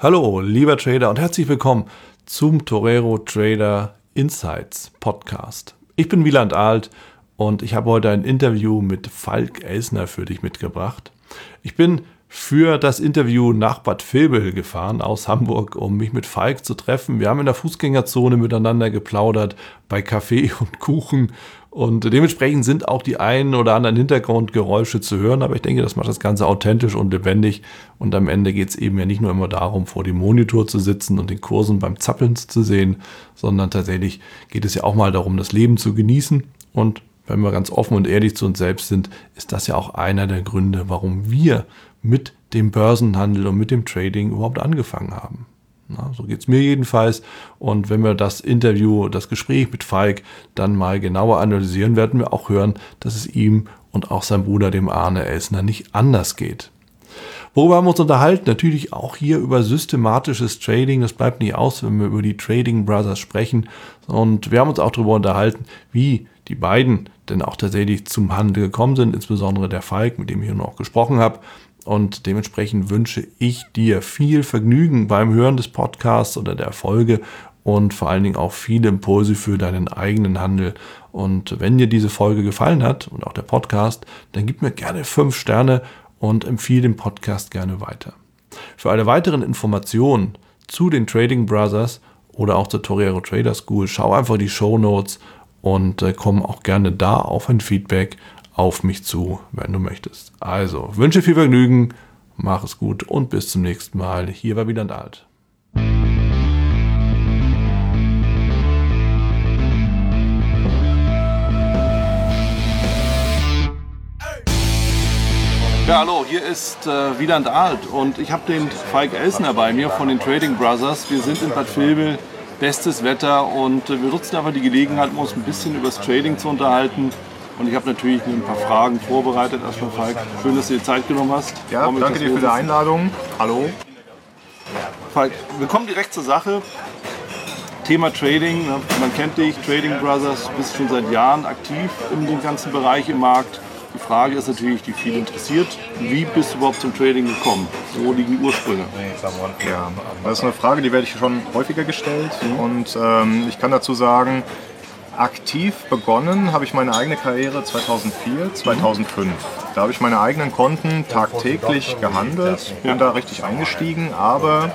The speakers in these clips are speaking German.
Hallo, lieber Trader und herzlich willkommen zum Torero Trader Insights Podcast. Ich bin Wieland Alt und ich habe heute ein Interview mit Falk Elsner für dich mitgebracht. Ich bin für das Interview nach Bad Vilbel gefahren aus Hamburg, um mich mit Falk zu treffen. Wir haben in der Fußgängerzone miteinander geplaudert, bei Kaffee und Kuchen. Und dementsprechend sind auch die einen oder anderen Hintergrundgeräusche zu hören, aber ich denke, das macht das Ganze authentisch und lebendig. Und am Ende geht es eben ja nicht nur immer darum, vor dem Monitor zu sitzen und den Kursen beim Zappeln zu sehen, sondern tatsächlich geht es ja auch mal darum, das Leben zu genießen. Und wenn wir ganz offen und ehrlich zu uns selbst sind, ist das ja auch einer der Gründe, warum wir mit dem Börsenhandel und mit dem Trading überhaupt angefangen haben. Na, so es mir jedenfalls. Und wenn wir das Interview, das Gespräch mit Falk dann mal genauer analysieren, werden wir auch hören, dass es ihm und auch seinem Bruder, dem Arne Elsner, nicht anders geht. Worüber haben wir uns unterhalten? Natürlich auch hier über systematisches Trading. Das bleibt nicht aus, wenn wir über die Trading Brothers sprechen. Und wir haben uns auch darüber unterhalten, wie die beiden denn auch tatsächlich zum Handel gekommen sind, insbesondere der Falk, mit dem ich hier noch gesprochen habe. Und dementsprechend wünsche ich dir viel Vergnügen beim Hören des Podcasts oder der Folge und vor allen Dingen auch viele Impulse für deinen eigenen Handel. Und wenn dir diese Folge gefallen hat und auch der Podcast, dann gib mir gerne fünf Sterne und empfehle den Podcast gerne weiter. Für alle weiteren Informationen zu den Trading Brothers oder auch zur Torero Trader School, schau einfach die Show Notes und äh, komm auch gerne da auf ein Feedback auf mich zu, wenn du möchtest. Also, wünsche viel Vergnügen, mach es gut und bis zum nächsten Mal. Hier war ein Alt. Ja, hallo, hier ist äh, Wieland Alt und ich habe den Falk Elsner bei mir von den Trading Brothers. Wir sind in Bad Vilbel, bestes Wetter und äh, wir nutzen einfach die Gelegenheit, um uns ein bisschen über das Trading zu unterhalten. Und ich habe natürlich ein paar Fragen vorbereitet. Erstmal Falk, schön, dass du dir Zeit genommen hast. Ja, danke dir für die Einladung. Hallo. Falk, wir kommen direkt zur Sache. Thema Trading. Ne? Man kennt dich, Trading Brothers, bist schon seit Jahren aktiv in dem ganzen Bereich im Markt. Die Frage ist natürlich, die viel interessiert. Wie bist du überhaupt zum Trading gekommen? Wo liegen die Ursprünge? Ja, das ist eine Frage, die werde ich schon häufiger gestellt. Mhm. Und ähm, ich kann dazu sagen, Aktiv begonnen habe ich meine eigene Karriere 2004, 2005. Da habe ich meine eigenen Konten tagtäglich gehandelt, bin da richtig eingestiegen, aber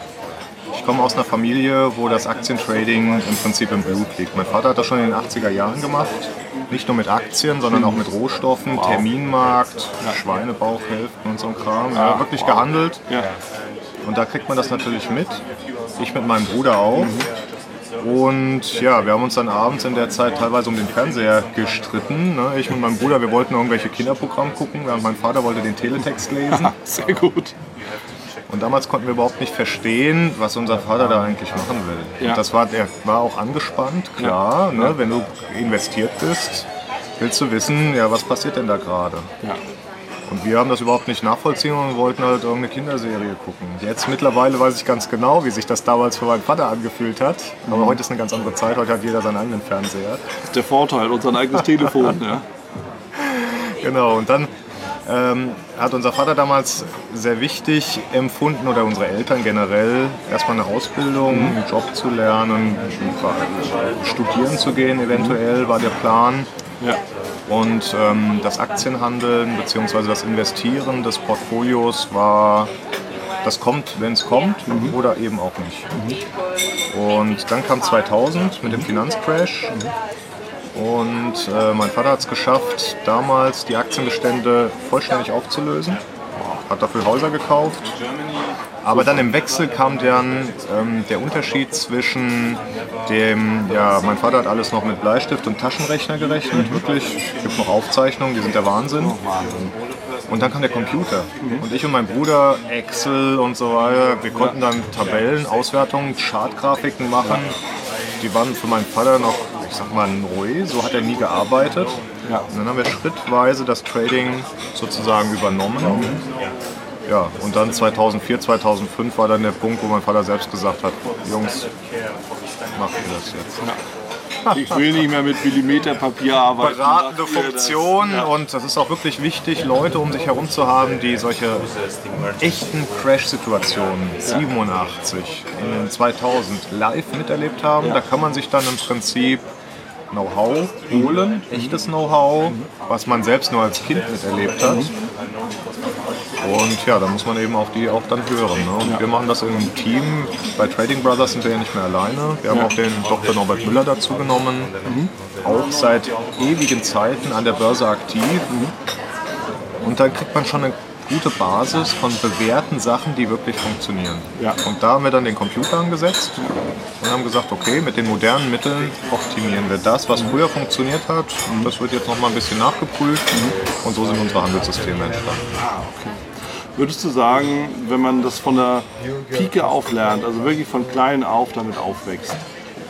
ich komme aus einer Familie, wo das Aktientrading im Prinzip im Blut liegt. Mein Vater hat das schon in den 80er Jahren gemacht, nicht nur mit Aktien, sondern auch mit Rohstoffen, Terminmarkt, Schweinebauchhälften und so ein Kram. Ja, wirklich gehandelt. Und da kriegt man das natürlich mit. Ich mit meinem Bruder auch. Und ja, wir haben uns dann abends in der Zeit teilweise um den Fernseher gestritten. Ne? Ich und mein Bruder, wir wollten irgendwelche Kinderprogramme gucken, während mein Vater wollte den Teletext lesen. Sehr gut. Und damals konnten wir überhaupt nicht verstehen, was unser Vater da eigentlich machen will. Ja. das war, er war auch angespannt, klar. Ja. Ne? Wenn du investiert bist, willst du wissen, ja, was passiert denn da gerade? Ja. Und wir haben das überhaupt nicht nachvollziehen und wollten halt irgendeine Kinderserie gucken. Jetzt mittlerweile weiß ich ganz genau, wie sich das damals für meinen Vater angefühlt hat. Aber mhm. heute ist eine ganz andere Zeit. Heute hat jeder seinen eigenen Fernseher. Das ist der Vorteil und sein eigenes Telefon. ja. Genau, und dann ähm, hat unser Vater damals sehr wichtig empfunden oder unsere Eltern generell, erstmal eine Ausbildung, mhm. einen Job zu lernen, studieren zu gehen eventuell war der Plan. Ja. Und ähm, das Aktienhandeln bzw. das Investieren des Portfolios war, das kommt, wenn es kommt mhm. oder eben auch nicht. Mhm. Und dann kam 2000 mit dem Finanzcrash. Mhm. Und äh, mein Vater hat es geschafft, damals die Aktienbestände vollständig aufzulösen. Hat dafür Häuser gekauft, aber dann im Wechsel kam dann ähm, der Unterschied zwischen dem, ja, mein Vater hat alles noch mit Bleistift und Taschenrechner gerechnet, wirklich. Es gibt noch Aufzeichnungen, die sind der Wahnsinn. Und dann kam der Computer. Und ich und mein Bruder, Excel und so weiter, wir konnten dann Tabellen, Auswertungen, Chartgrafiken machen. Die waren für meinen Vater noch, ich sag mal, neu. So hat er nie gearbeitet. Und dann haben wir schrittweise das Trading sozusagen übernommen. Ja, und dann 2004, 2005 war dann der Punkt, wo mein Vater selbst gesagt hat, Jungs, macht ihr das jetzt. Ja. ich will nicht mehr mit Millimeterpapier arbeiten. Beratende Funktion das, ja. und das ist auch wirklich wichtig, Leute um sich herum zu haben, die solche echten Crash-Situationen ja. 87 in den 2000 live miterlebt haben. Ja. Da kann man sich dann im Prinzip Know-how holen, echtes Know-how, was man selbst nur als Kind miterlebt hat. Und ja, da muss man eben auch die auch dann hören. Ne? Und ja. wir machen das im Team. Bei Trading Brothers sind wir ja nicht mehr alleine. Wir haben ja. auch den Dr. Norbert Müller dazu genommen. Mhm. Auch seit ewigen Zeiten an der Börse aktiv. Mhm. Und dann kriegt man schon eine gute Basis von bewährten Sachen, die wirklich funktionieren. Ja. Und da haben wir dann den Computer angesetzt und haben gesagt, okay, mit den modernen Mitteln optimieren wir das, was früher funktioniert hat. Das wird jetzt noch mal ein bisschen nachgeprüft und so sind unsere Handelssysteme entstanden. Ah, okay. Würdest du sagen, wenn man das von der Pike auf lernt, also wirklich von klein auf damit aufwächst,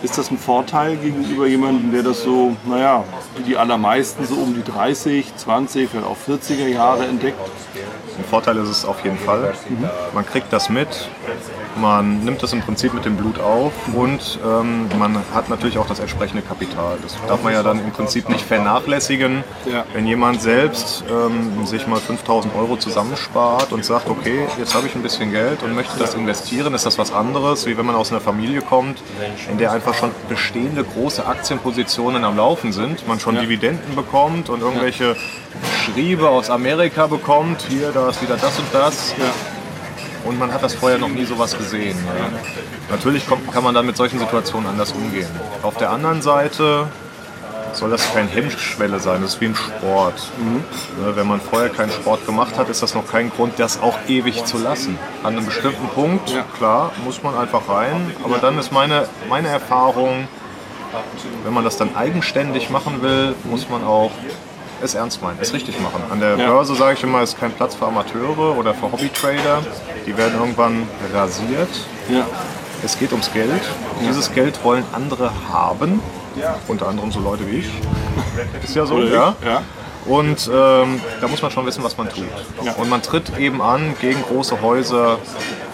ist das ein Vorteil gegenüber jemandem, der das so, naja, wie die allermeisten so um die 30, 20, vielleicht auch 40er Jahre entdeckt? Ein Vorteil ist es auf jeden Fall. Mhm. Man kriegt das mit, man nimmt das im Prinzip mit dem Blut auf und ähm, man hat natürlich auch das entsprechende Kapital. Das darf man ja dann im Prinzip nicht vernachlässigen. Ja. Wenn jemand selbst ähm, sich mal 5000 Euro zusammenspart und sagt, okay, jetzt habe ich ein bisschen Geld und möchte das investieren, ist das was anderes, wie wenn man aus einer Familie kommt, in der einfach schon bestehende große Aktienpositionen am Laufen sind, man schon ja. Dividenden bekommt und irgendwelche Schriebe aus Amerika bekommt, hier, da ist wieder das und das. Ja und man hat das vorher noch nie sowas gesehen. Ja. Natürlich kommt, kann man dann mit solchen Situationen anders umgehen. Auf der anderen Seite soll das keine Hemmschwelle sein, das ist wie ein Sport. Mhm. Wenn man vorher keinen Sport gemacht hat, ist das noch kein Grund, das auch ewig zu lassen. An einem bestimmten Punkt, ja. klar, muss man einfach rein, aber dann ist meine, meine Erfahrung, wenn man das dann eigenständig machen will, muss man auch es ernst meinen, es richtig machen. An der ja. Börse sage ich immer, ist kein Platz für Amateure oder für Hobbytrader. Die werden irgendwann rasiert. Ja. Es geht ums Geld. Dieses Geld wollen andere haben. Unter anderem so Leute wie ich. Ist ja so, ja. ja. Und ähm, da muss man schon wissen, was man tut. Ja. Und man tritt eben an gegen große Häuser,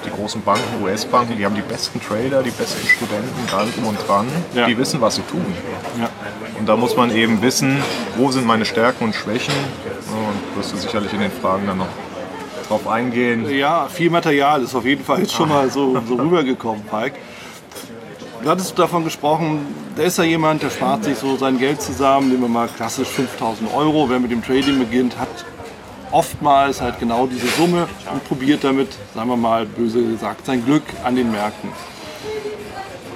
die großen Banken, US-Banken, die haben die besten Trader, die besten Studenten, dran und dran. Ja. Die wissen, was sie tun. Ja. Und da muss man eben wissen, wo sind meine Stärken und Schwächen. Und wirst du sicherlich in den Fragen dann noch drauf eingehen. Ja, viel Material ist auf jeden Fall jetzt schon mal so, so rübergekommen, Pike. Du hattest davon gesprochen, da ist ja jemand, der spart sich so sein Geld zusammen, nehmen wir mal klassisch 5000 Euro. Wer mit dem Trading beginnt, hat oftmals halt genau diese Summe und probiert damit, sagen wir mal böse gesagt, sein Glück an den Märkten.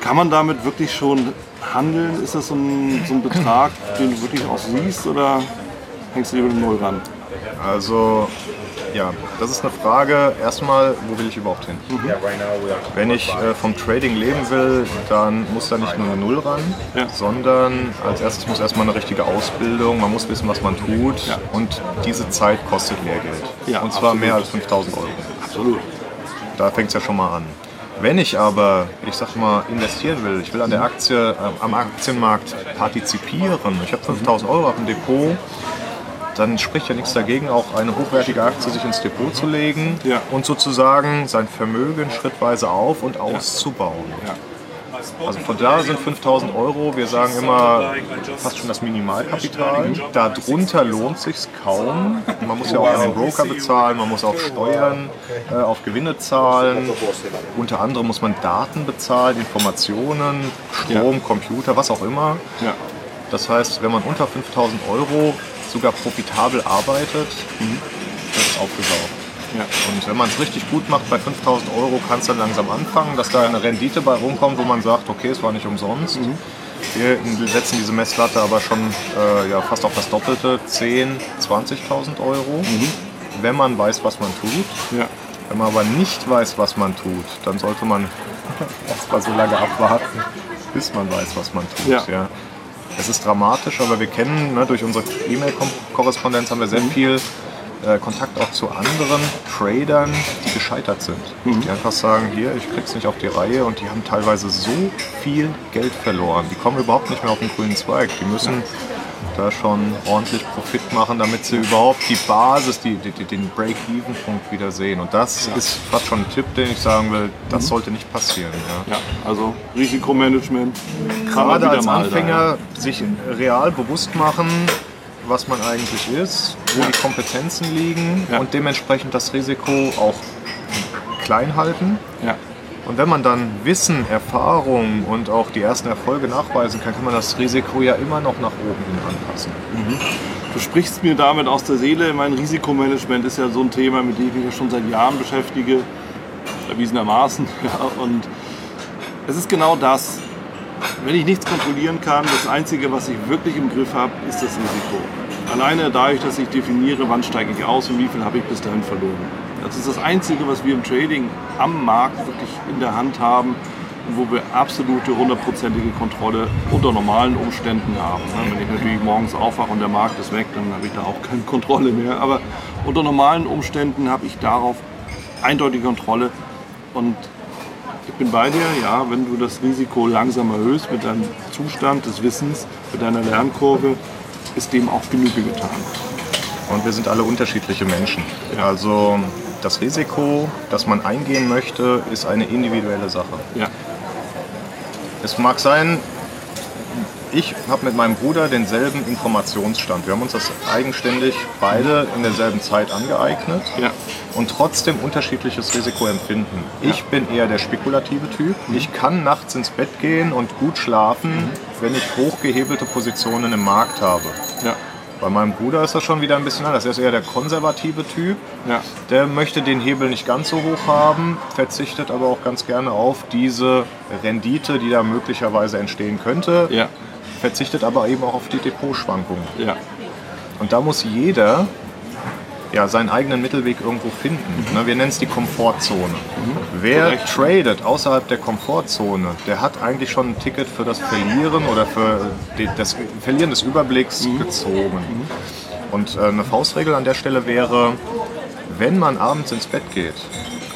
Kann man damit wirklich schon handeln? Ist das so ein, so ein Betrag, den du wirklich auch siehst oder hängst du lieber den Null ran? Also ja, das ist eine Frage. Erstmal, wo will ich überhaupt hin? Mhm. Wenn ich äh, vom Trading leben will, dann muss da nicht nur eine Null ran, ja. sondern als erstes muss erstmal eine richtige Ausbildung, man muss wissen, was man tut ja. und diese Zeit kostet Lehrgeld. Ja, und zwar absolut. mehr als 5000 Euro. Absolut. Da fängt es ja schon mal an. Wenn ich aber, ich sag mal, investieren will, ich will an der Aktie, äh, am Aktienmarkt partizipieren, ich habe 5000 Euro auf dem Depot, dann spricht ja nichts dagegen, auch eine hochwertige Aktie sich ins Depot zu legen ja. und sozusagen sein Vermögen schrittweise auf- und auszubauen. Ja. Also von da sind 5000 Euro, wir sagen immer fast schon das Minimalkapital. Darunter lohnt sich kaum. Man muss ja auch den Broker bezahlen, man muss auch Steuern äh, auf Gewinne zahlen. Unter anderem muss man Daten bezahlen, Informationen, Strom. Computer, was auch immer. Das heißt, wenn man unter 5000 Euro sogar profitabel arbeitet, mhm. das ist aufgesaugt. Ja. Und wenn man es richtig gut macht, bei 5000 Euro kann es dann langsam anfangen, dass da eine Rendite bei rumkommt, wo man sagt, okay, es war nicht umsonst. Mhm. Wir setzen diese Messlatte aber schon äh, ja, fast auf das Doppelte, 10, 20.000 Euro, mhm. wenn man weiß, was man tut. Ja. Wenn man aber nicht weiß, was man tut, dann sollte man erstmal so lange abwarten, bis man weiß, was man tut. Ja. ja. Es ist dramatisch, aber wir kennen, ne, durch unsere E-Mail-Korrespondenz haben wir sehr mhm. viel äh, Kontakt auch zu anderen Tradern, die gescheitert sind. Mhm. Die einfach sagen, hier, ich krieg's nicht auf die Reihe und die haben teilweise so viel Geld verloren. Die kommen überhaupt nicht mehr auf den grünen Zweig. Die müssen da schon ordentlich Profit machen, damit sie überhaupt die Basis, die, die, den Break-Even-Punkt wieder sehen. Und das ja. ist fast schon ein Tipp, den ich sagen will, das mhm. sollte nicht passieren. Ja, ja also Risikomanagement. Gerade als Anfänger da, sich real bewusst machen, was man eigentlich ist, wo die Kompetenzen liegen und dementsprechend das Risiko auch klein halten. Und wenn man dann Wissen, Erfahrung und auch die ersten Erfolge nachweisen kann, kann man das Risiko ja immer noch nach oben hin anpassen. Mhm. Du sprichst mir damit aus der Seele. Mein Risikomanagement ist ja so ein Thema, mit dem ich mich ja schon seit Jahren beschäftige, erwiesenermaßen. Ja, und es ist genau das. Wenn ich nichts kontrollieren kann, das Einzige, was ich wirklich im Griff habe, ist das Risiko. Alleine dadurch, dass ich definiere, wann steige ich aus und wie viel habe ich bis dahin verloren. Das ist das Einzige, was wir im Trading am Markt wirklich in der Hand haben und wo wir absolute hundertprozentige Kontrolle unter normalen Umständen haben. Wenn ich natürlich morgens aufwache und der Markt ist weg, dann habe ich da auch keine Kontrolle mehr. Aber unter normalen Umständen habe ich darauf eindeutige Kontrolle und ich bin bei dir, ja, wenn du das Risiko langsam erhöhst mit deinem Zustand des Wissens, mit deiner Lernkurve, ist dem auch Genüge getan. Und wir sind alle unterschiedliche Menschen. Also das Risiko, das man eingehen möchte, ist eine individuelle Sache. Ja. Es mag sein, ich habe mit meinem Bruder denselben Informationsstand. Wir haben uns das eigenständig beide in derselben Zeit angeeignet ja. und trotzdem unterschiedliches Risiko empfinden. Ja. Ich bin eher der spekulative Typ. Mhm. Ich kann nachts ins Bett gehen und gut schlafen, mhm. wenn ich hochgehebelte Positionen im Markt habe. Ja. Bei meinem Bruder ist das schon wieder ein bisschen anders. Er ist eher der konservative Typ. Ja. Der möchte den Hebel nicht ganz so hoch haben, verzichtet aber auch ganz gerne auf diese Rendite, die da möglicherweise entstehen könnte. Ja. Verzichtet aber eben auch auf die Depotschwankungen. Ja. Und da muss jeder ja, seinen eigenen Mittelweg irgendwo finden. Mhm. Wir nennen es die Komfortzone. Mhm. Wer Korrekt. tradet außerhalb der Komfortzone, der hat eigentlich schon ein Ticket für das Verlieren oder für das Verlieren des Überblicks mhm. gezogen. Mhm. Und äh, eine Faustregel an der Stelle wäre, wenn man abends ins Bett geht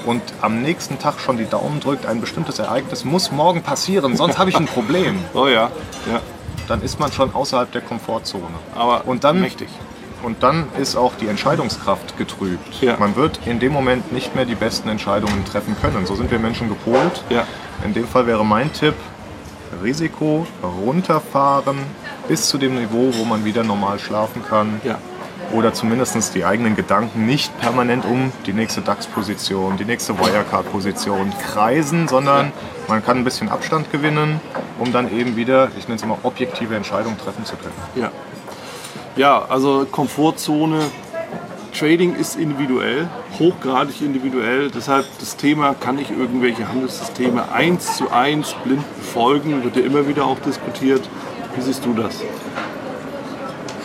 und am nächsten Tag schon die Daumen drückt, ein bestimmtes Ereignis muss morgen passieren, sonst habe ich ein Problem. Oh ja, ja. Dann ist man schon außerhalb der Komfortzone. Aber und dann, mächtig. Und dann ist auch die Entscheidungskraft getrübt. Ja. Man wird in dem Moment nicht mehr die besten Entscheidungen treffen können. So sind wir Menschen gepolt. Ja. In dem Fall wäre mein Tipp, Risiko runterfahren bis zu dem Niveau, wo man wieder normal schlafen kann. Ja. Oder zumindest die eigenen Gedanken nicht permanent um die nächste DAX-Position, die nächste Wirecard-Position kreisen, sondern man kann ein bisschen Abstand gewinnen, um dann eben wieder, ich nenne es immer, objektive Entscheidungen treffen zu können. Ja. Ja, also Komfortzone. Trading ist individuell, hochgradig individuell. Deshalb das Thema, kann ich irgendwelche Handelssysteme eins zu eins blind befolgen, wird ja immer wieder auch diskutiert. Wie siehst du das?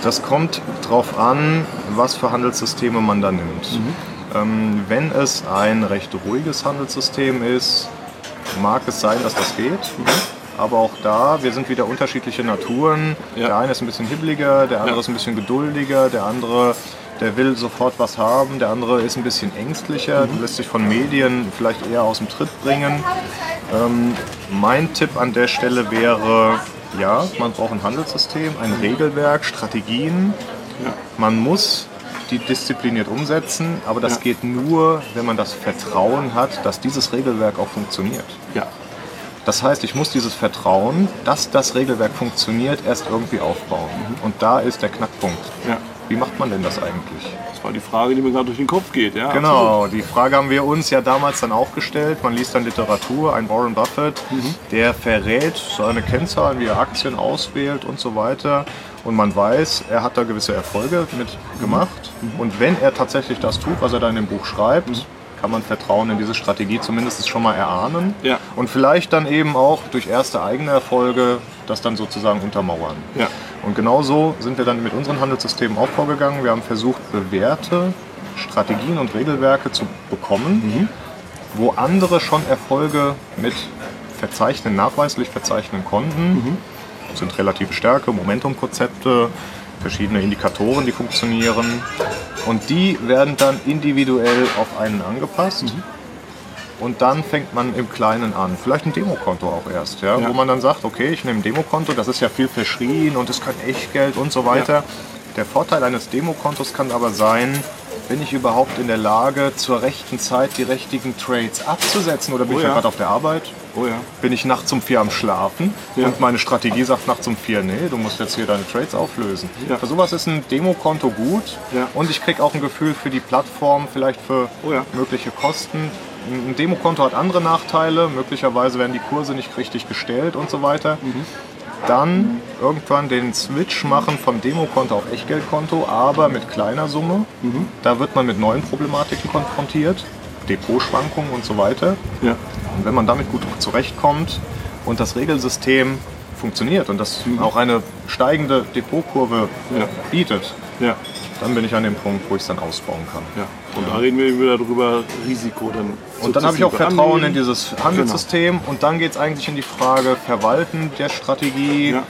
Das kommt darauf an, was für Handelssysteme man da nimmt. Mhm. Ähm, wenn es ein recht ruhiges Handelssystem ist, mag es sein, dass das geht. Mhm. Aber auch da, wir sind wieder unterschiedliche Naturen. Ja. Der eine ist ein bisschen hibbeliger, der andere ja. ist ein bisschen geduldiger, der andere, der will sofort was haben, der andere ist ein bisschen ängstlicher, mhm. lässt sich von Medien vielleicht eher aus dem Tritt bringen. Ähm, mein Tipp an der Stelle wäre, ja, man braucht ein Handelssystem, ein Regelwerk, Strategien. Ja. Man muss die diszipliniert umsetzen, aber das ja. geht nur, wenn man das Vertrauen hat, dass dieses Regelwerk auch funktioniert. Ja. Das heißt, ich muss dieses Vertrauen, dass das Regelwerk funktioniert, erst irgendwie aufbauen. Mhm. Und da ist der Knackpunkt. Ja. Wie macht man denn das eigentlich? Das war die Frage, die mir gerade durch den Kopf geht. Ja, genau, absolut. die Frage haben wir uns ja damals dann auch gestellt. Man liest dann Literatur, ein Warren Buffett, mhm. der verrät seine Kennzahlen, wie er Aktien auswählt und so weiter. Und man weiß, er hat da gewisse Erfolge mit gemacht. Mhm. Und wenn er tatsächlich das tut, was er da in dem Buch schreibt, mhm kann man Vertrauen in diese Strategie zumindest schon mal erahnen ja. und vielleicht dann eben auch durch erste eigene Erfolge das dann sozusagen untermauern. Ja. Und genau so sind wir dann mit unseren Handelssystemen auch vorgegangen. Wir haben versucht, bewährte Strategien und Regelwerke zu bekommen, mhm. wo andere schon Erfolge mit verzeichnen, nachweislich verzeichnen konnten. Mhm. Das sind relative Stärke, Momentumkonzepte, verschiedene Indikatoren, die funktionieren. Und die werden dann individuell auf einen angepasst. Mhm. und dann fängt man im Kleinen an. Vielleicht ein Demokonto auch erst, ja? Ja. wo man dann sagt, okay, ich nehme ein Demokonto, das ist ja viel verschrien und es kann Echtgeld und so weiter. Der Vorteil eines Demokontos kann aber sein, bin ich überhaupt in der Lage, zur rechten Zeit die richtigen Trades abzusetzen oder bin Oh ich ja gerade auf der Arbeit? Oh ja. Bin ich nachts um vier am Schlafen Ja. und meine Strategie sagt nachts um vier, nee, du musst jetzt hier deine Trades auflösen. Ja. Für sowas ist ein Demokonto gut Ja. und ich kriege auch ein Gefühl für die Plattform, vielleicht für Oh mögliche Kosten. Ein Demokonto hat andere Nachteile, möglicherweise werden die Kurse nicht richtig gestellt und so weiter. Mhm. Dann irgendwann den Switch machen vom Demokonto auf Echtgeldkonto, aber mit kleiner Summe. Mhm. Da wird man mit neuen Problematiken konfrontiert, Depotschwankungen und so weiter. Ja. Und wenn man damit gut zurechtkommt und das Regelsystem funktioniert und das auch eine steigende Depotkurve Mhm. Ja. bietet, Ja. Dann bin ich an dem Punkt, wo ich es dann ausbauen kann. Ja. Und da reden wir wieder drüber, Risiko dann. Und dann habe ich auch Vertrauen in annehmen. dieses Handelssystem und dann geht es eigentlich in die Frage Verwalten der Strategie, Ja.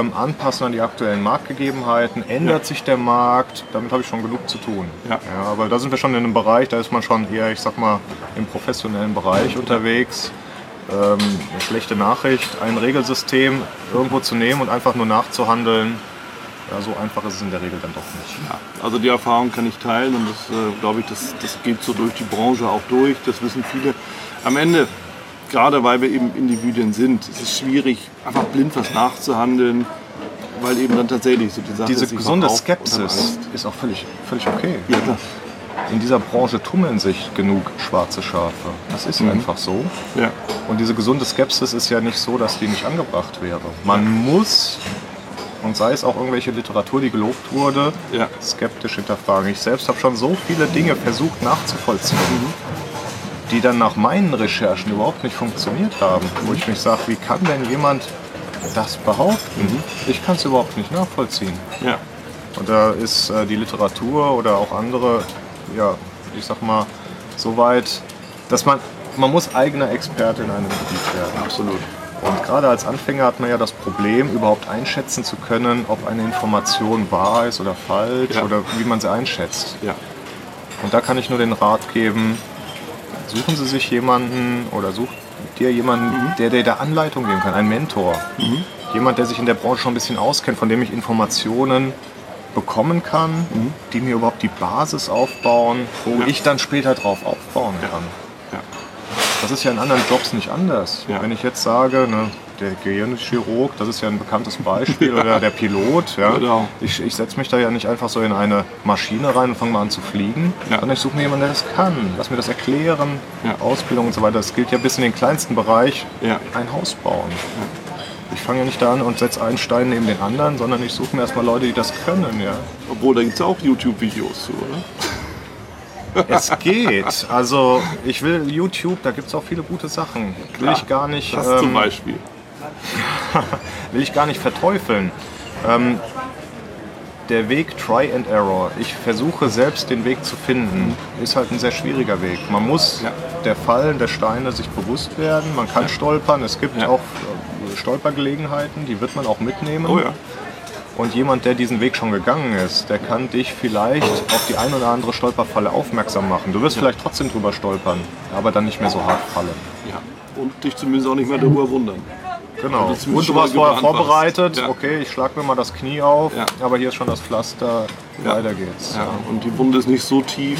ähm, Anpassen an die aktuellen Marktgegebenheiten, ändert Ja. sich der Markt, damit habe ich schon genug zu tun. Ja. aber da sind wir schon in einem Bereich, da ist man schon eher, ich sag mal, im professionellen Bereich unterwegs. Ähm, eine schlechte Nachricht, ein Regelsystem irgendwo zu nehmen und einfach nur nachzuhandeln, ja, so einfach ist es in der Regel dann doch nicht. Ja, also die Erfahrung kann ich teilen und das äh, glaube ich, das, das geht so durch die Branche auch durch. Das wissen viele. Am Ende, gerade weil wir eben Individuen sind, ist es schwierig, einfach blind was nachzuhandeln, weil eben dann tatsächlich so die Sache Diese gesunde Skepsis ist auch völlig, völlig okay. Ja, klar. In dieser Branche tummeln sich genug schwarze Schafe. Das ist einfach so. Ja. Und diese gesunde Skepsis ist ja nicht so, dass die nicht angebracht wäre. Man muss, und sei es auch irgendwelche Literatur, die gelobt wurde, Ja. skeptisch hinterfragen. Ich selbst habe schon so viele Dinge versucht nachzuvollziehen, die dann nach meinen Recherchen überhaupt nicht funktioniert haben. Wo ich mich sage, wie kann denn jemand das behaupten? Ich kann es überhaupt nicht nachvollziehen. Ja. Und da ist äh, die Literatur oder auch andere, ja, ich sag mal, so weit, dass man, man muss eigener Experte in einem Gebiet werden. Absolut. Und gerade als Anfänger hat man ja das Problem, überhaupt einschätzen zu können, ob eine Information wahr ist oder falsch Ja. oder wie man sie einschätzt. Ja. Und da kann ich nur den Rat geben, suchen Sie sich jemanden oder such dir jemanden, der dir da Anleitung geben kann, einen Mentor. Jemand, der sich in der Branche schon ein bisschen auskennt, von dem ich Informationen bekommen kann, die mir überhaupt die Basis aufbauen, wo Ja. ich dann später drauf aufbauen kann. Das ist ja in anderen Jobs nicht anders. Ja. Wenn ich jetzt sage, ne, der Gehirnchirurg, das ist ja ein bekanntes Beispiel, oder der Pilot, ja, Genau. ich, ich setze mich da ja nicht einfach so in eine Maschine rein und fange mal an zu fliegen, Ja. sondern ich suche mir jemanden, der das kann. Lass mir das erklären, Ja. Ausbildung und so weiter. Das gilt ja bis in den kleinsten Bereich, Ja. ein Haus bauen. Ich fange ja nicht da an und setze einen Stein neben den anderen, sondern ich suche mir erstmal Leute, die das können. Ja. Obwohl, da gibt es auch YouTube-Videos zu, oder? Es geht. Also ich will YouTube, da gibt es auch viele gute Sachen. Will Klar. ich gar nicht. Das ähm, zum Beispiel. will ich gar nicht verteufeln. Ähm, der Weg Try and Error, ich versuche selbst den Weg zu finden, ist halt ein sehr schwieriger Weg. Man muss Ja. der Fallen der Steine sich bewusst werden, man kann stolpern, es gibt Ja. auch äh, Stolpergelegenheiten, die wird man auch mitnehmen. Oh ja. Und jemand, der diesen Weg schon gegangen ist, der kann dich vielleicht auf die ein oder andere Stolperfalle aufmerksam machen. Du wirst vielleicht trotzdem drüber stolpern, aber dann nicht mehr so hart fallen. ja. Und dich zumindest auch nicht mehr darüber wundern. Genau. das Und du warst vorher vorbereitet. Ja. okay, ich schlag mir mal das Knie auf, Ja. aber hier ist schon das Pflaster, Ja. weiter geht's. Ja. Und die Wunde ist nicht so tief,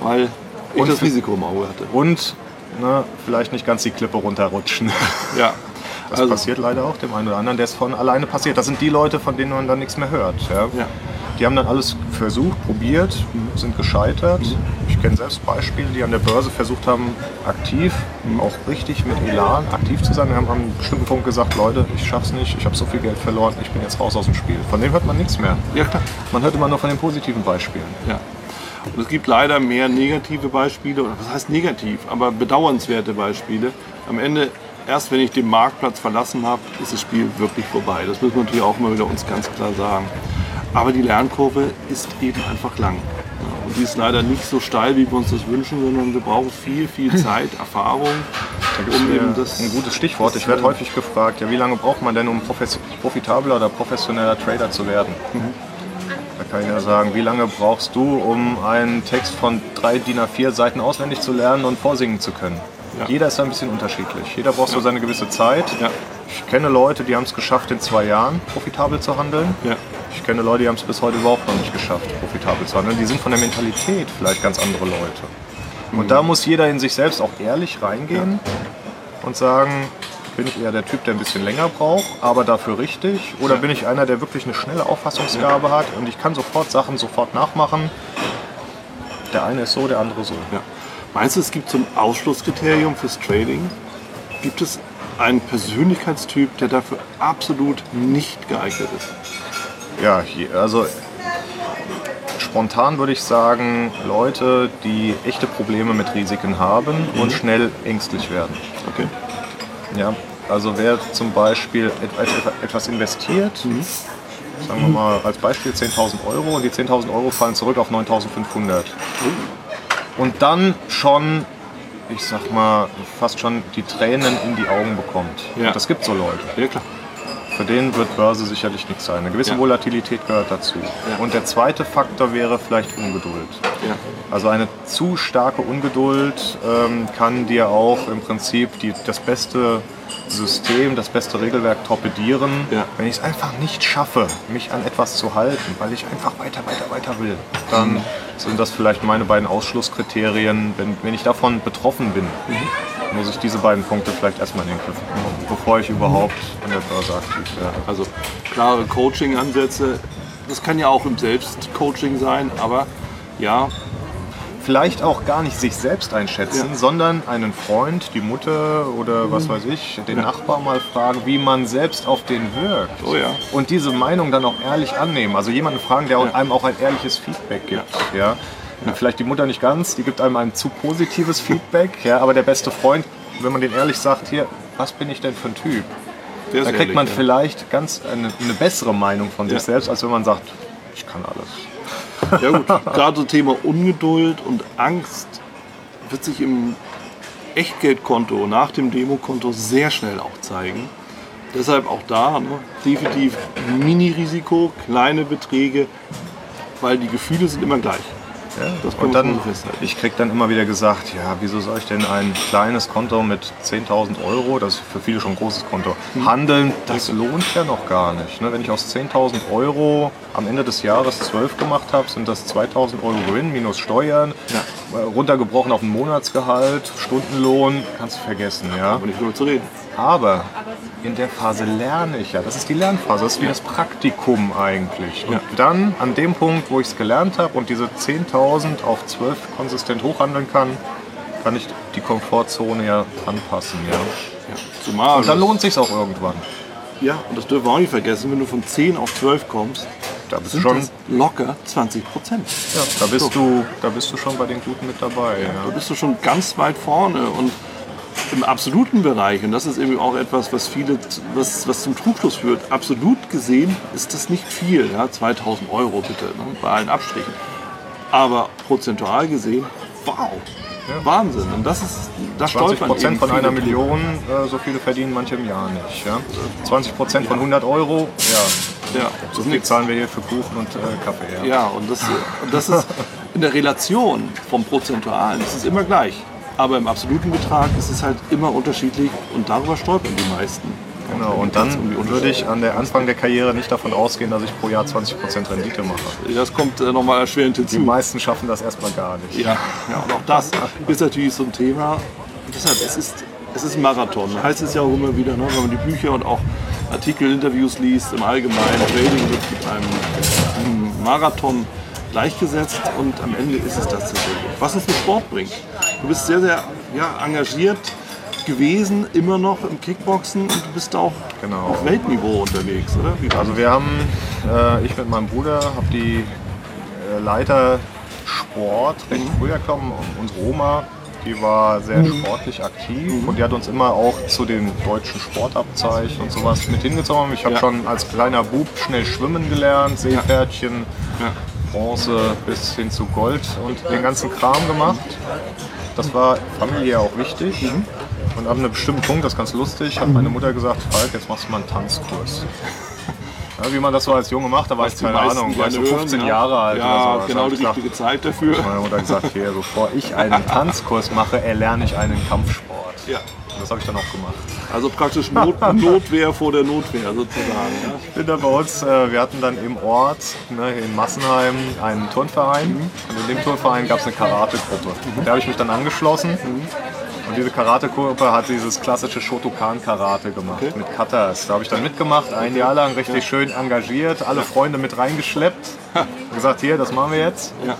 weil ich Und das Risiko im Auge hatte. Und ne, vielleicht nicht ganz die Klippe runterrutschen. Ja. Das Also, passiert leider auch dem einen oder anderen, der es von alleine passiert. Das sind die Leute, von denen man dann nichts mehr hört. Ja? Ja. Die haben dann alles versucht, probiert, sind gescheitert. Ich kenne selbst Beispiele, die an der Börse versucht haben, aktiv, auch richtig mit Elan aktiv zu sein. Wir haben an einem bestimmten Punkt gesagt, Leute, ich schaff's nicht, ich habe so viel Geld verloren, ich bin jetzt raus aus dem Spiel. Von dem hört man nichts mehr. Ja, klar. Man hört immer nur von den positiven Beispielen. Ja. Und es gibt leider mehr negative Beispiele, oder was heißt negativ, aber bedauernswerte Beispiele. Am Ende, erst wenn ich den Marktplatz verlassen habe, ist das Spiel wirklich vorbei. Das müssen wir natürlich auch mal wieder uns ganz klar sagen. Aber die Lernkurve ist eben einfach lang. Und die ist leider nicht so steil, wie wir uns das wünschen, sondern wir brauchen viel, viel Zeit, Erfahrung, um eben das. ein gutes Stichwort. Ich werde häufig gefragt, ja, wie lange braucht man denn, um profitabler oder professioneller Trader zu werden? Mhm. Da kann ich ja sagen, wie lange brauchst du, um einen Text von drei DIN A4 Seiten auswendig zu lernen und vorsingen zu können? Ja. Jeder ist ein bisschen unterschiedlich. Jeder braucht so seine gewisse Zeit. Ich kenne Leute, die haben es geschafft, in zwei Jahren profitabel zu handeln. Ich kenne Leute, die haben es bis heute überhaupt noch nicht geschafft, profitabel zu handeln. Die sind von der Mentalität vielleicht ganz andere Leute. Und da muss jeder in sich selbst auch ehrlich reingehen und sagen, bin ich eher der Typ, der ein bisschen länger braucht, aber dafür richtig? Oder bin ich einer, der wirklich eine schnelle Auffassungsgabe hat und ich kann sofort Sachen sofort nachmachen? Der eine ist so, der andere so. Ja. Meinst du, es gibt so ein Ausschlusskriterium fürs Trading? Gibt es einen Persönlichkeitstyp, der dafür absolut nicht geeignet ist? Ja, also spontan würde ich sagen, Leute, die echte Probleme mit Risiken haben und schnell ängstlich werden. Okay. Ja, also wer zum Beispiel et- et- etwas investiert, sagen wir mal als Beispiel 10.000 Euro und die 10.000 Euro fallen zurück auf 9.500 und dann schon, ich sag mal, fast schon die Tränen in die Augen bekommt. Ja. Und das gibt so Leute. Ja, klar. Für den wird Börse sicherlich nichts sein. Eine gewisse Ja. Volatilität gehört dazu. Ja. Und der zweite Faktor wäre vielleicht Ungeduld. Ja. Also eine zu starke Ungeduld ähm, kann dir auch im Prinzip die, das beste System, das beste Regelwerk torpedieren, wenn ich es einfach nicht schaffe, mich an etwas zu halten, weil ich einfach weiter, weiter, weiter will. Dann Mhm. sind das vielleicht meine beiden Ausschlusskriterien. Wenn, wenn ich davon betroffen bin, Mhm. Muss ich diese beiden Punkte vielleicht erstmal in den Griff bekommen, bevor ich überhaupt an der Börse aktiv werde. Also klare Coaching-Ansätze. Das kann ja auch im Selbstcoaching sein, aber ja, vielleicht auch gar nicht sich selbst einschätzen, Ja. sondern einen Freund, die Mutter oder was weiß ich, den Ja. Nachbar mal fragen, wie man selbst auf den wirkt. Oh ja. Und diese Meinung dann auch ehrlich annehmen. Also jemanden fragen, der einem auch ein ehrliches Feedback gibt. Ja. Und Vielleicht die Mutter nicht ganz, die gibt einem ein zu positives Feedback, ja, aber der beste Freund, wenn man den ehrlich sagt, hier, was bin ich denn für ein Typ? Da kriegt ehrlich, man ja. vielleicht ganz eine, eine bessere Meinung von Ja. sich selbst, als wenn man sagt, ich kann alles. Ja gut, gerade so Thema Ungeduld und Angst wird sich im Echtgeldkonto nach dem Demokonto sehr schnell auch zeigen. Deshalb auch da ne, definitiv Mini-Risiko, kleine Beträge, weil die Gefühle sind immer gleich. Ja, und dann, festhalten. ich krieg dann immer wieder gesagt, ja, wieso soll ich denn ein kleines Konto mit 10.000 Euro, das ist für viele schon ein großes Konto, Mhm. handeln? Das lohnt ja noch gar nicht. Ne? Wenn ich aus 10.000 Euro am Ende des Jahres 12 gemacht habe, sind das 2.000 Euro Gewinn minus Steuern, Ja. äh, runtergebrochen auf ein Monatsgehalt, Stundenlohn, kannst du vergessen. Ja? Aber nicht nur zu reden. Aber in der Phase lerne ich ja. Das ist die Lernphase, das ist wie das Praktikum eigentlich. Und Ja. dann an dem Punkt, wo ich es gelernt habe und diese 10.000 auf 12 konsistent hochhandeln kann, kann ich die Komfortzone ja anpassen. Ja. Ja. Zumal. Und dann lohnt sich auch irgendwann. ja, und das dürfen wir auch nicht vergessen, wenn du von 10 auf 12 kommst, Da bist, sind schon, das locker 20 Prozent. ja, da, bist du, da bist du schon bei den Guten mit dabei. Da Ja. bist du schon ganz weit vorne und im absoluten Bereich, und das ist eben auch etwas, was viele, was, was zum Trugschluss führt, absolut gesehen ist das nicht viel, ja, 2000 Euro bitte, ne, bei allen Abstrichen. Aber prozentual gesehen, wow, Wahnsinn. Und das ist, das 20 stolpern Prozent von einer. Million, äh, so viele verdienen manche im Jahr nicht. Ja? 20 Prozent von 100 Euro, ja, Ja, so viel zahlen wir hier für Kuchen und äh, Kaffee. Ja. Ja, und das, und das ist in der Relation vom Prozentualen ist es immer gleich. Aber im absoluten Betrag ist es halt immer unterschiedlich und darüber stolpern die meisten. Genau, und dann würde ich an der Anfang der Karriere nicht davon ausgehen, dass ich pro Jahr 20% Rendite mache. Das kommt äh, nochmal erschwerend Die hinzu. meisten schaffen das erstmal gar nicht. Ja, ja, und auch das ist natürlich so ein Thema. Und deshalb, es ist, es ist ein Marathon. Heißt es ja auch immer wieder, ne, wenn man die Bücher und auch Artikel, Interviews liest, im Allgemeinen, Trading wird mit einem, einem Marathon gleichgesetzt und am Ende ist es das tatsächlich. Was es mit Sport bringt. Du bist sehr, sehr ja, engagiert gewesen, immer noch im Kickboxen und du bist auch Genau. auf Weltniveau unterwegs, oder? Also wir haben, äh, ich mit meinem Bruder, habe die äh, Leiter Sport recht früh erkommen. Unsere Oma, die war sehr sportlich aktiv und die hat uns immer auch zu den deutschen Sportabzeichen und sowas mit hingezogen. Ich habe Ja. schon als kleiner Bub schnell schwimmen gelernt, Seepferdchen, Ja. Bronze bis hin zu Gold und den ganzen Kram gemacht. Das war familiär auch wichtig. Und ab einem bestimmten Punkt, das ist ganz lustig, hat meine Mutter gesagt, Falk, jetzt machst du mal einen Tanzkurs. Ja, wie man das so als Junge macht, da war ich keine Ahnung, war ich so gerne 15 hören, Jahre alt Ja, oder so. genau die ich richtige Zeit dafür. Meine Mutter hat gesagt, hier, bevor ich einen Tanzkurs mache, erlerne ich einen Kampfsport. Ja. Und das habe ich dann auch gemacht. Also praktisch Not, Notwehr vor der Notwehr sozusagen. Ja. Ich bin da bei uns, äh, wir hatten dann im Ort, ne, in Massenheim, einen Turnverein. Und in dem Turnverein gab es eine Karate-Gruppe. Da habe ich mich dann angeschlossen. Und diese Karate-Gruppe hat dieses klassische Shotokan-Karate gemacht mit Katas. Da habe ich dann mitgemacht, ein Jahr lang richtig schön engagiert, alle Freunde mit reingeschleppt. Und gesagt, hier, das machen wir jetzt. Ja.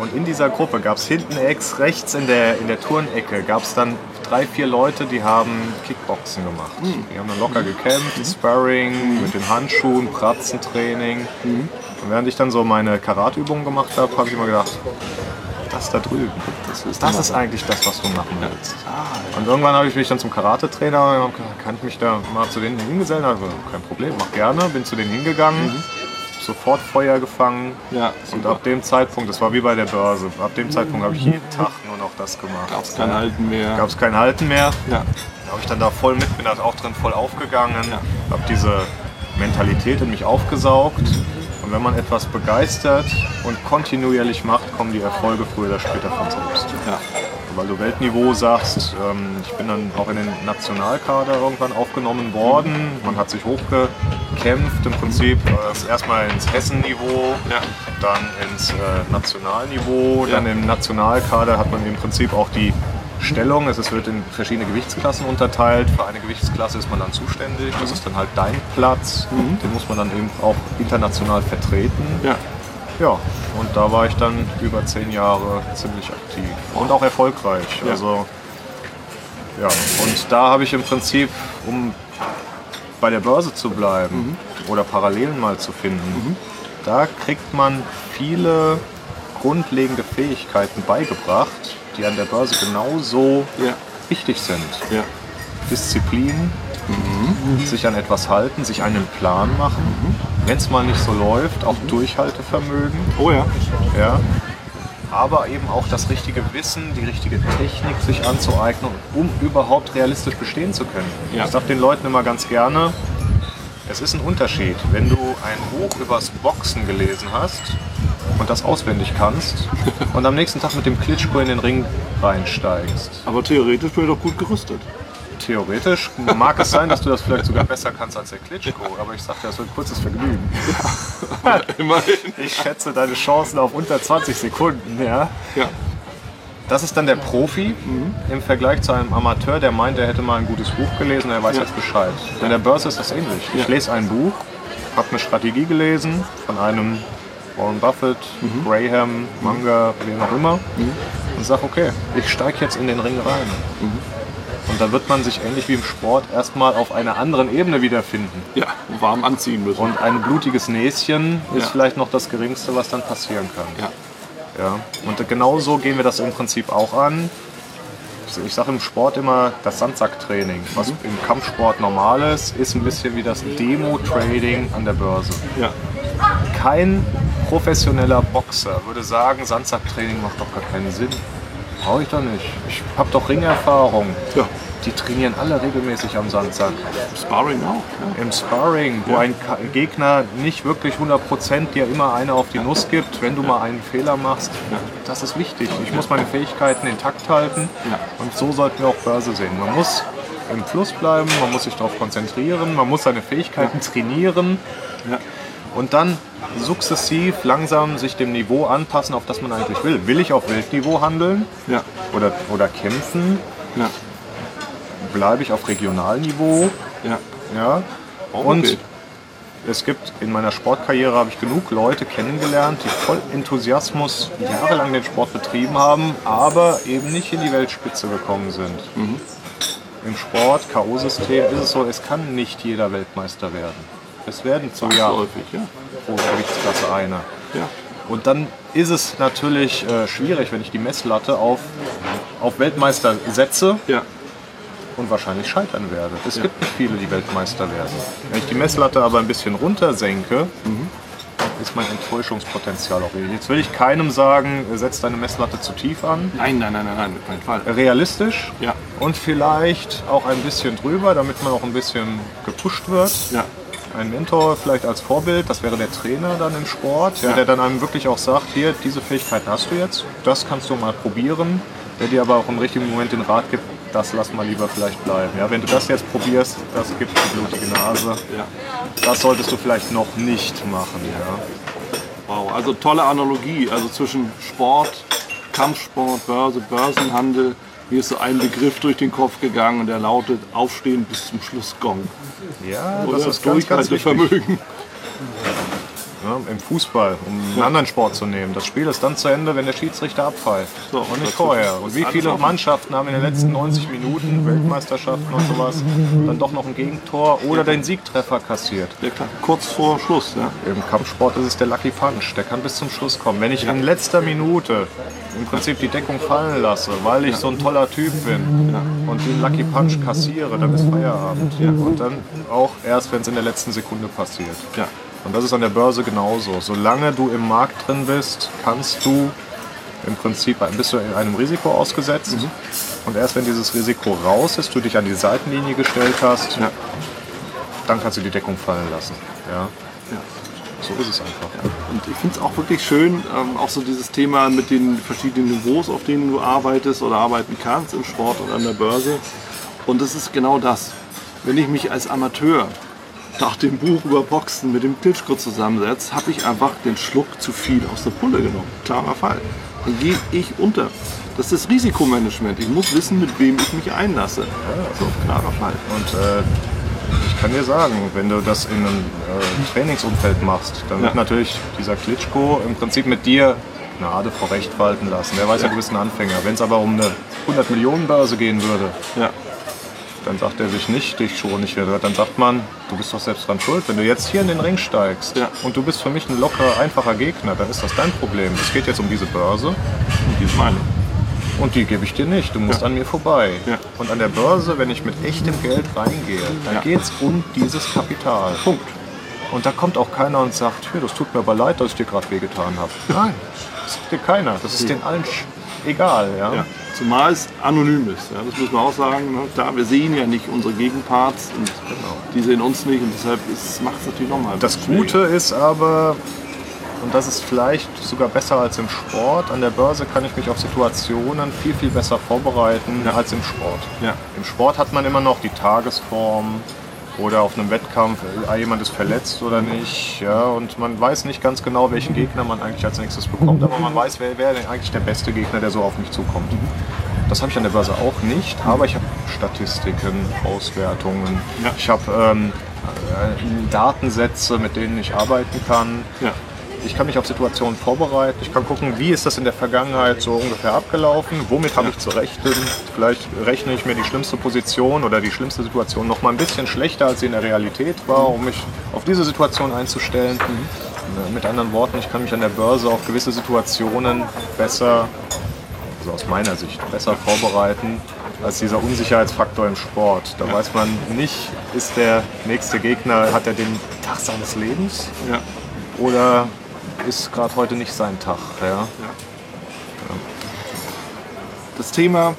Und in dieser Gruppe gab es hinten ex, rechts in der, in der Turnecke, gab es dann drei, vier Leute, die haben Kickboxen gemacht. Die haben dann locker gekämpft, Sparring, mit den Handschuhen, Pratzentraining. Und während ich dann so meine Karateübungen gemacht habe, habe ich immer gedacht, das da drüben, Das ist, das ist eigentlich das, was du machen willst. Und irgendwann habe ich mich dann zum Karate-Trainer, kann ich mich da mal zu denen hingesellen? Also, kein Problem, mach gerne. Bin zu denen hingegangen, sofort Feuer gefangen. Ja, Und ab dem Zeitpunkt, das war wie bei der Börse, ab dem Zeitpunkt habe ich jeden Tag nur noch das gemacht. Gab es kein Halten mehr. Gab es kein Halten mehr. Ja. Da habe ich dann da voll mit, bin da auch drin voll aufgegangen, habe diese Mentalität in mich aufgesaugt. Und wenn man etwas begeistert und kontinuierlich macht, kommen die Erfolge früher oder später von selbst. Ja. Weil du Weltniveau sagst, ähm, ich bin dann auch in den Nationalkader irgendwann aufgenommen worden. Man hat sich hochgekämpft, im Prinzip erstmal ins Hessenniveau, Ja. dann ins äh, Nationalniveau, Ja. dann im Nationalkader hat man im Prinzip auch die Stellung. Es wird in verschiedene Gewichtsklassen unterteilt. Für eine Gewichtsklasse ist man dann zuständig. Das ist dann halt dein Platz. Den muss man dann eben auch international vertreten. Ja. Ja, und da war ich dann über zehn Jahre ziemlich aktiv und auch erfolgreich. Ja. Also ja, und da habe ich im Prinzip, um bei der Börse zu bleiben oder Parallelen mal zu finden, da kriegt man viele grundlegende Fähigkeiten beigebracht, die an der Börse genauso Ja. wichtig sind. Ja. Disziplin, sich an etwas halten, sich einen Plan machen. Wenn es mal nicht so läuft, auch Durchhaltevermögen. Oh ja. Ja. Aber eben auch das richtige Wissen, die richtige Technik sich anzueignen, um überhaupt realistisch bestehen zu können. Ja. Ich sage den Leuten immer ganz gerne, es ist ein Unterschied, wenn du ein Buch übers Boxen gelesen hast und das auswendig kannst und am nächsten Tag mit dem Klitschko in den Ring reinsteigst. Aber theoretisch ich doch gut gerüstet. Theoretisch mag es sein, dass du das vielleicht sogar besser kannst als der Klitschko, aber ich sag dir, das wird ein kurzes Vergnügen. Immerhin. Ich schätze deine Chancen auf unter 20 Sekunden, ja. Ja. Das ist dann der Profi im Vergleich zu einem Amateur, der meint, er hätte mal ein gutes Buch gelesen, er weiß Ja. jetzt Bescheid. In der Börse ist das ähnlich. Ich Ja. lese ein Buch, habe eine Strategie gelesen von einem Warren Buffett, Mhm. Graham, Manga, wen auch immer und sage, okay, ich steige jetzt in den Ring rein. Und da wird man sich ähnlich wie im Sport erstmal auf einer anderen Ebene wiederfinden. Ja, warm anziehen müssen. Und ein blutiges Näschen ist Ja. vielleicht noch das Geringste, was dann passieren kann. ja. Ja. Und genau so gehen wir das im Prinzip auch an. Ich sage im Sport immer, das Sandsacktraining, was Mhm. im Kampfsport normal ist, ist ein bisschen wie das Demo-Trading an der Börse. Ja. Kein professioneller Boxer würde sagen, Sandsacktraining macht doch gar keinen Sinn. Brauche ich doch nicht. Ich habe doch Ringerfahrung. Ja. Die trainieren alle regelmäßig am Sandsack. Sparring auch. Ja. Im Sparring, wo ein Ka- Gegner nicht wirklich 100% dir immer eine auf die Nuss gibt, wenn du mal einen Fehler machst, das ist wichtig. Ich muss meine Fähigkeiten intakt halten Ja. und so sollten wir auch Börse sehen. Man muss im Fluss bleiben, man muss sich darauf konzentrieren, man muss seine Fähigkeiten trainieren Ja. und dann sukzessiv langsam sich dem Niveau anpassen, auf das man eigentlich will. Will ich auf Weltniveau handeln Ja. oder, oder kämpfen? Ja. Bleibe ich auf Regionalniveau? Ja. Ja. Und okay. es gibt in meiner Sportkarriere habe ich genug Leute kennengelernt, die voll Enthusiasmus jahrelang den Sport betrieben haben, aber eben nicht in die Weltspitze gekommen sind. Mhm. Im Sport, K.O.-System ist es so, es kann nicht jeder Weltmeister werden. Es werden pro Jahr Häufig, ja. Pro Gewichtsklasse einer. Ja. Und dann ist es natürlich äh, schwierig, wenn ich die Messlatte auf, auf Weltmeister setze Ja. und wahrscheinlich scheitern werde. Es gibt nicht viele, die Weltmeister werden. Wenn ich die Messlatte aber ein bisschen runter senke, ist mein Enttäuschungspotenzial auch riesig. Jetzt will ich keinem sagen, setz deine Messlatte zu tief an. Nein, nein, nein, nein, nein, auf keinen Fall. Realistisch Ja. und vielleicht auch ein bisschen drüber, damit man auch ein bisschen gepusht wird. Ja. Ein Mentor vielleicht als Vorbild, das wäre der Trainer dann im Sport, ja, der dann einem wirklich auch sagt, hier, diese Fähigkeiten hast du jetzt, das kannst du mal probieren, der dir aber auch im richtigen Moment den Rat gibt, das lass mal lieber vielleicht bleiben. Ja, wenn du das jetzt probierst, das gibt eine blutige Nase, Ja. das solltest du vielleicht noch nicht machen. Ja. Wow, also tolle Analogie, also zwischen Sport, Kampfsport, Börse, Börsenhandel. Mir ist so ein Begriff durch den Kopf gegangen und der lautet Aufstehen bis zum Schlussgong. Ja, Oder das ist ganz, ganz wichtig. Ja, Im Fußball, um einen anderen Sport zu nehmen. Das Spiel ist dann zu Ende, wenn der Schiedsrichter abpfeift. So, und nicht vorher. Und wie viele. Mannschaften haben in den letzten 90 Minuten Weltmeisterschaften und sowas dann doch noch ein Gegentor oder den Siegtreffer kassiert? Ja. Kurz vor Schluss, ja. Im Kampfsport ist es der Lucky Punch, der kann bis zum Schluss kommen. Wenn ich in letzter Minute im Prinzip die Deckung fallen lasse, weil ich so ein toller Typ bin und den Lucky Punch kassiere, dann ist Feierabend. Und dann auch erst, wenn es in der letzten Sekunde passiert. Ja. Und das ist an der Börse genauso. Solange du im Markt drin bist, kannst du im Prinzip bist du in einem Risiko ausgesetzt. Und erst wenn dieses Risiko raus ist, du dich an die Seitenlinie gestellt hast, Ja. dann kannst du die Deckung fallen lassen. Ja. So ist es einfach. Und ich finde es auch wirklich schön, ähm, auch so dieses Thema mit den verschiedenen Niveaus, auf denen du arbeitest oder arbeiten kannst im Sport und an der Börse. Und das ist genau das. Wenn ich mich als Amateur nach dem Buch über Boxen mit dem Klitschko zusammensetze, habe ich einfach den Schluck zu viel aus der Pulle genommen. Klarer Fall. Dann gehe ich unter. Das ist das Risikomanagement. Ich muss wissen, mit wem ich mich einlasse. So, klarer Fall. Und äh, ich kann dir sagen, wenn du das in einem äh, Trainingsumfeld machst, dann wird Ja. natürlich dieser Klitschko im Prinzip mit dir Gnade vor Recht walten lassen. Der weiß ja, Ja. du bist ein Anfänger. Wenn es aber um eine 100 Millionen Börse gehen würde, Ja. Dann sagt er sich nicht, dich schon nicht wieder. Dann sagt man, du bist doch selbst dran schuld. Wenn du jetzt hier in den Ring steigst Ja. und du bist für mich ein lockerer, einfacher Gegner, dann ist das dein Problem. Es geht jetzt um diese Börse Und die ist meine. und die gebe ich dir nicht. Du musst Ja. an mir vorbei. Ja. Und an der Börse, wenn ich mit echtem Geld reingehe, dann Ja. geht es um dieses Kapital. Punkt. Und da kommt auch keiner und sagt, "Hier, das tut mir aber leid, dass ich dir gerade wehgetan habe. Nein, das sagt dir keiner. Das ist den allen egal. Ja? Ja. Zumal es anonym ist. Ja, das muss man auch sagen. Ne? Da wir sehen ja nicht unsere Gegenparts und die sehen uns nicht und deshalb macht es natürlich nochmal. Das Gute ist aber, und das ist vielleicht sogar besser als im Sport, an der Börse kann ich mich auf Situationen viel, viel besser vorbereiten Ja. als im Sport. Ja. Im Sport hat man immer noch die Tagesform oder auf einem Wettkampf, äh, jemand ist verletzt oder nicht. Ja, und man weiß nicht ganz genau, welchen Gegner man eigentlich als nächstes bekommt, aber man weiß, wer wäre eigentlich der beste Gegner, der so auf mich zukommt. Das habe ich an der Börse auch nicht, aber ich habe Statistiken, Auswertungen, Ja. ich habe ähm, äh, Datensätze, mit denen ich arbeiten kann. Ja. Ich kann mich auf Situationen vorbereiten. Ich kann gucken, wie ist das in der Vergangenheit so ungefähr abgelaufen, womit habe ich zu rechnen. Vielleicht rechne ich mir die schlimmste Position oder die schlimmste Situation noch mal ein bisschen schlechter, als sie in der Realität war, um mich auf diese Situation einzustellen. Äh, Mit anderen Worten, ich kann mich an der Börse auf gewisse Situationen besser, also aus meiner Sicht, besser vorbereiten als dieser Unsicherheitsfaktor im Sport. Da weiß man nicht, ist der nächste Gegner, hat er den Tag seines Lebens Ja. oder ist gerade heute nicht sein Tag. Ja? Das Thema,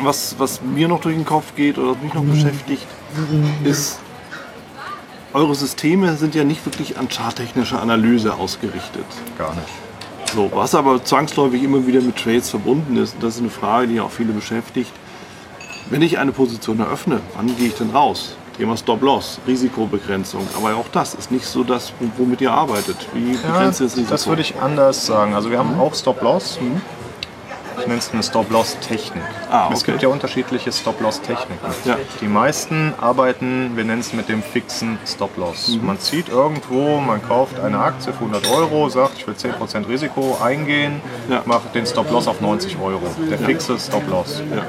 was, was mir noch durch den Kopf geht oder was mich noch beschäftigt, ist, eure Systeme sind ja nicht wirklich an charttechnischer Analyse ausgerichtet. Gar nicht. So, was aber zwangsläufig immer wieder mit Trades verbunden ist, und das ist eine Frage, die auch viele beschäftigt. Wenn ich eine Position eröffne, wann gehe ich denn raus? Thema Stop-Loss, Risikobegrenzung. Aber auch das ist nicht so das, womit ihr arbeitet. Wie begrenzt ihr das Risiko? das würde ich anders sagen. Also wir haben auch Stop-Loss. Ich nenne es eine Stop-Loss-Technik. Ah, Es okay. gibt ja unterschiedliche Stop-Loss-Techniken. Ja. Die meisten arbeiten, wir nennen es mit dem fixen Stop-Loss. Mhm. Man zieht irgendwo, man kauft eine Aktie für 100 Euro, sagt, ich will 10% Risiko eingehen, Ja. macht den Stop-Loss auf 90 Euro. Der fixe Stop-Loss. Ja,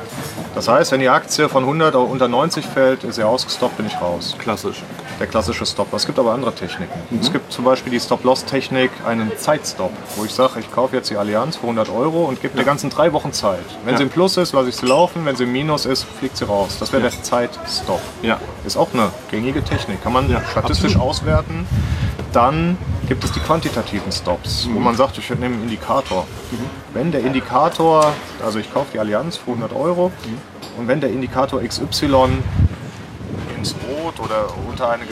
Das heißt, wenn die Aktie von 100 auf unter 90 fällt, ist sie ausgestoppt, bin ich raus. klassisch. Der klassische Stop. Es gibt aber andere Techniken. Mhm. Es gibt zum Beispiel die Stop-Loss-Technik, einen Zeitstop, wo ich sage, ich kaufe jetzt die Allianz für 100 Euro und gebe der ganzen drei Wochen Zeit. Wenn Ja. sie im Plus ist, lasse ich sie laufen. Wenn sie im Minus ist, fliegt sie raus. Das wäre Ja. der Zeitstop. Ja. Ist auch eine gängige Technik. Kann man Ja, statistisch absolut. auswerten. Dann gibt es die quantitativen Stops, Mhm. wo man sagt, ich nehme einen Indikator. Wenn der Indikator, also ich kaufe die Allianz für 100 Euro Mhm. und wenn der Indikator XY in aufs Rot oder unter eine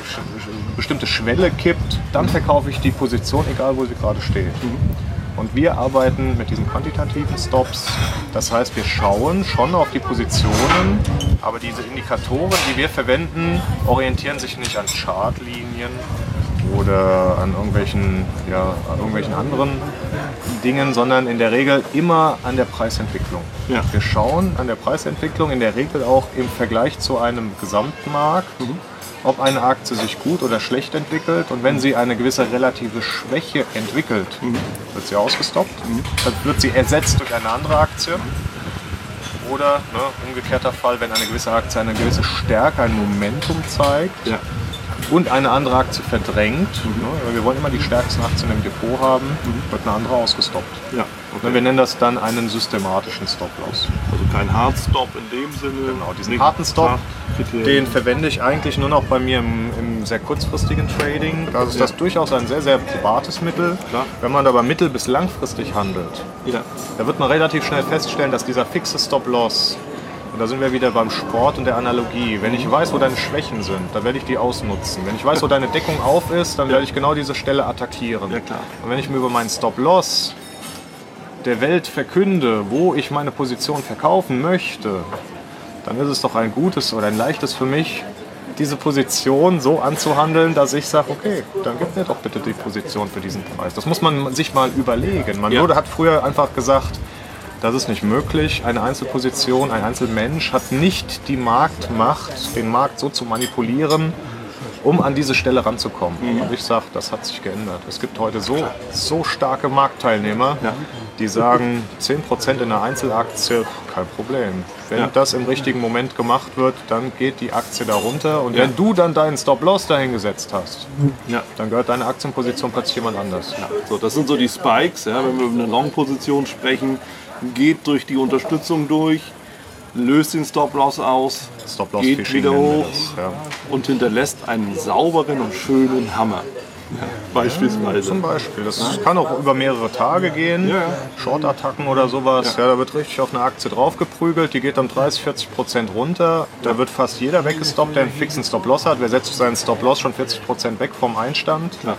bestimmte Schwelle kippt, dann verkaufe ich die Position, egal wo sie gerade steht. Und wir arbeiten mit diesen quantitativen Stops. Das heißt, wir schauen schon auf die Positionen, aber diese Indikatoren, die wir verwenden, orientieren sich nicht an Chartlinien oder an irgendwelchen, ja, an irgendwelchen anderen Dingen, sondern in der Regel immer an der Preisentwicklung. Ja. Wir schauen an der Preisentwicklung in der Regel auch im Vergleich zu einem Gesamtmarkt, ob eine Aktie sich gut oder schlecht entwickelt. Und wenn sie eine gewisse relative Schwäche entwickelt, wird sie ausgestoppt. Dann wird sie ersetzt durch eine andere Aktie. Oder ne, umgekehrter Fall, wenn eine gewisse Aktie eine gewisse Stärke, ein Momentum zeigt, Ja. und eine andere Aktie verdrängt. Ne, weil wir wollen immer die stärksten Aktien im Depot haben, wird eine andere ausgestoppt. Ja. Ne, Wir nennen das dann einen systematischen Stop-Loss. Also kein Hardstop in dem Sinne. Genau, diesen harten Stop, den verwende ich eigentlich nur noch bei mir im, im sehr kurzfristigen Trading. Da ist das Ja. durchaus ein sehr, sehr probates Mittel. Klar. Wenn man aber mittel- bis langfristig handelt, Ja. da wird man relativ schnell feststellen, dass dieser fixe Stop-Loss, und da sind wir wieder beim Sport und der Analogie, wenn ich weiß, wo deine Schwächen sind, dann werde ich die ausnutzen. Wenn ich weiß, wo deine Deckung auf ist, dann werde ich genau diese Stelle attackieren. Ja, klar. Und wenn ich mir über meinen Stop-Loss der Welt verkünde, wo ich meine Position verkaufen möchte, dann ist es doch ein gutes oder ein leichtes für mich, diese Position so anzuhandeln, dass ich sage, okay, dann gib mir doch bitte die Position für diesen Preis. Das muss man sich mal überlegen. Man Ja. wurde, hat früher einfach gesagt, das ist nicht möglich. Eine Einzelposition, ein Einzelmensch hat nicht die Marktmacht, den Markt so zu manipulieren, um an diese Stelle ranzukommen. Und ich sage, das hat sich geändert. Es gibt heute so, so starke Marktteilnehmer, Ja. die sagen, 10% in einer Einzelaktie, kein Problem. Wenn Ja. das im richtigen Moment gemacht wird, dann geht die Aktie da runter. Und Ja. wenn du dann deinen Stop-Loss dahingesetzt hast, Ja. dann gehört deine Aktienposition plötzlich jemand anders. So, das sind so die Spikes, wenn wir über eine Long-Position sprechen, geht durch die Unterstützung durch, löst den Stop-Loss aus, Stop-Loss-Fishing geht wieder hoch das, ja. und hinterlässt einen sauberen und schönen Hammer. Ja, beispielsweise. Zum Beispiel. Das kann auch über mehrere Tage gehen. Ja, ja. Short-Attacken oder sowas. Ja. da wird richtig auf eine Aktie draufgeprügelt. Die geht dann 30, 40 Prozent runter. Da wird fast jeder weggestoppt, der einen fixen Stop-Loss hat. Wer setzt seinen Stop-Loss schon 40 Prozent weg vom Einstand? Klar.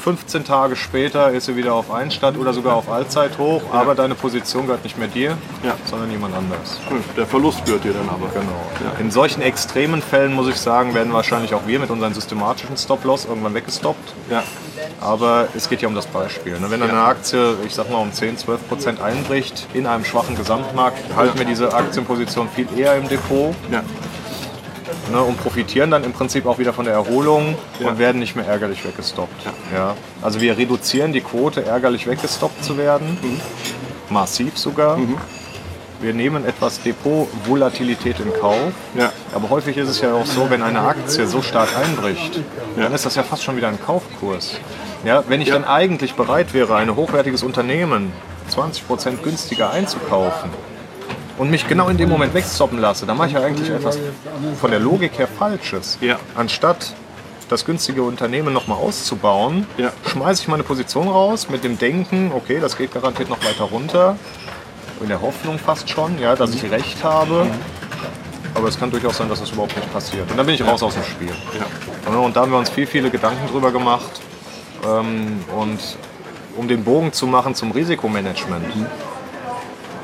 15 Tage später ist sie wieder auf Einstand oder sogar auf Allzeithoch. Aber deine Position gehört nicht mehr dir, Ja. sondern jemand anders. Der Verlust gehört dir dann aber. Genau. In solchen extremen Fällen, muss ich sagen, werden wahrscheinlich auch wir mit unseren systematischen Stop-Loss irgendwann weggestoppt. Ja. Aber es geht ja um das Beispiel. ne? Wenn eine Aktie, ich sag mal, um 10, 12 Prozent einbricht in einem schwachen Gesamtmarkt, halten wir diese Aktienposition viel eher im Depot Ja. Ne, und profitieren dann im Prinzip auch wieder von der Erholung Ja. und werden nicht mehr ärgerlich weggestoppt. Ja. Also wir reduzieren die Quote, ärgerlich weggestoppt zu werden, Mhm. massiv sogar. Wir nehmen etwas Depot-Volatilität in Kauf. Ja. Aber häufig ist es ja auch so, wenn eine Aktie so stark einbricht, Ja. dann ist das ja fast schon wieder ein Kaufkurs. Ja, wenn ich dann eigentlich bereit wäre, ein hochwertiges Unternehmen 20% günstiger einzukaufen und mich genau in dem Moment wegstoppen lasse, dann mache ich ja eigentlich etwas von der Logik her Falsches. Ja. Anstatt das günstige Unternehmen nochmal auszubauen, Ja. schmeiße ich meine Position raus mit dem Denken, okay, das geht garantiert noch weiter runter. In der Hoffnung fast schon, ja, dass ich recht habe. Aber es kann durchaus sein, dass das überhaupt nicht passiert. Und dann bin ich raus aus dem Spiel. Ja. Und da haben wir uns viel, viele Gedanken drüber gemacht. Ähm, und um den Bogen zu machen zum Risikomanagement.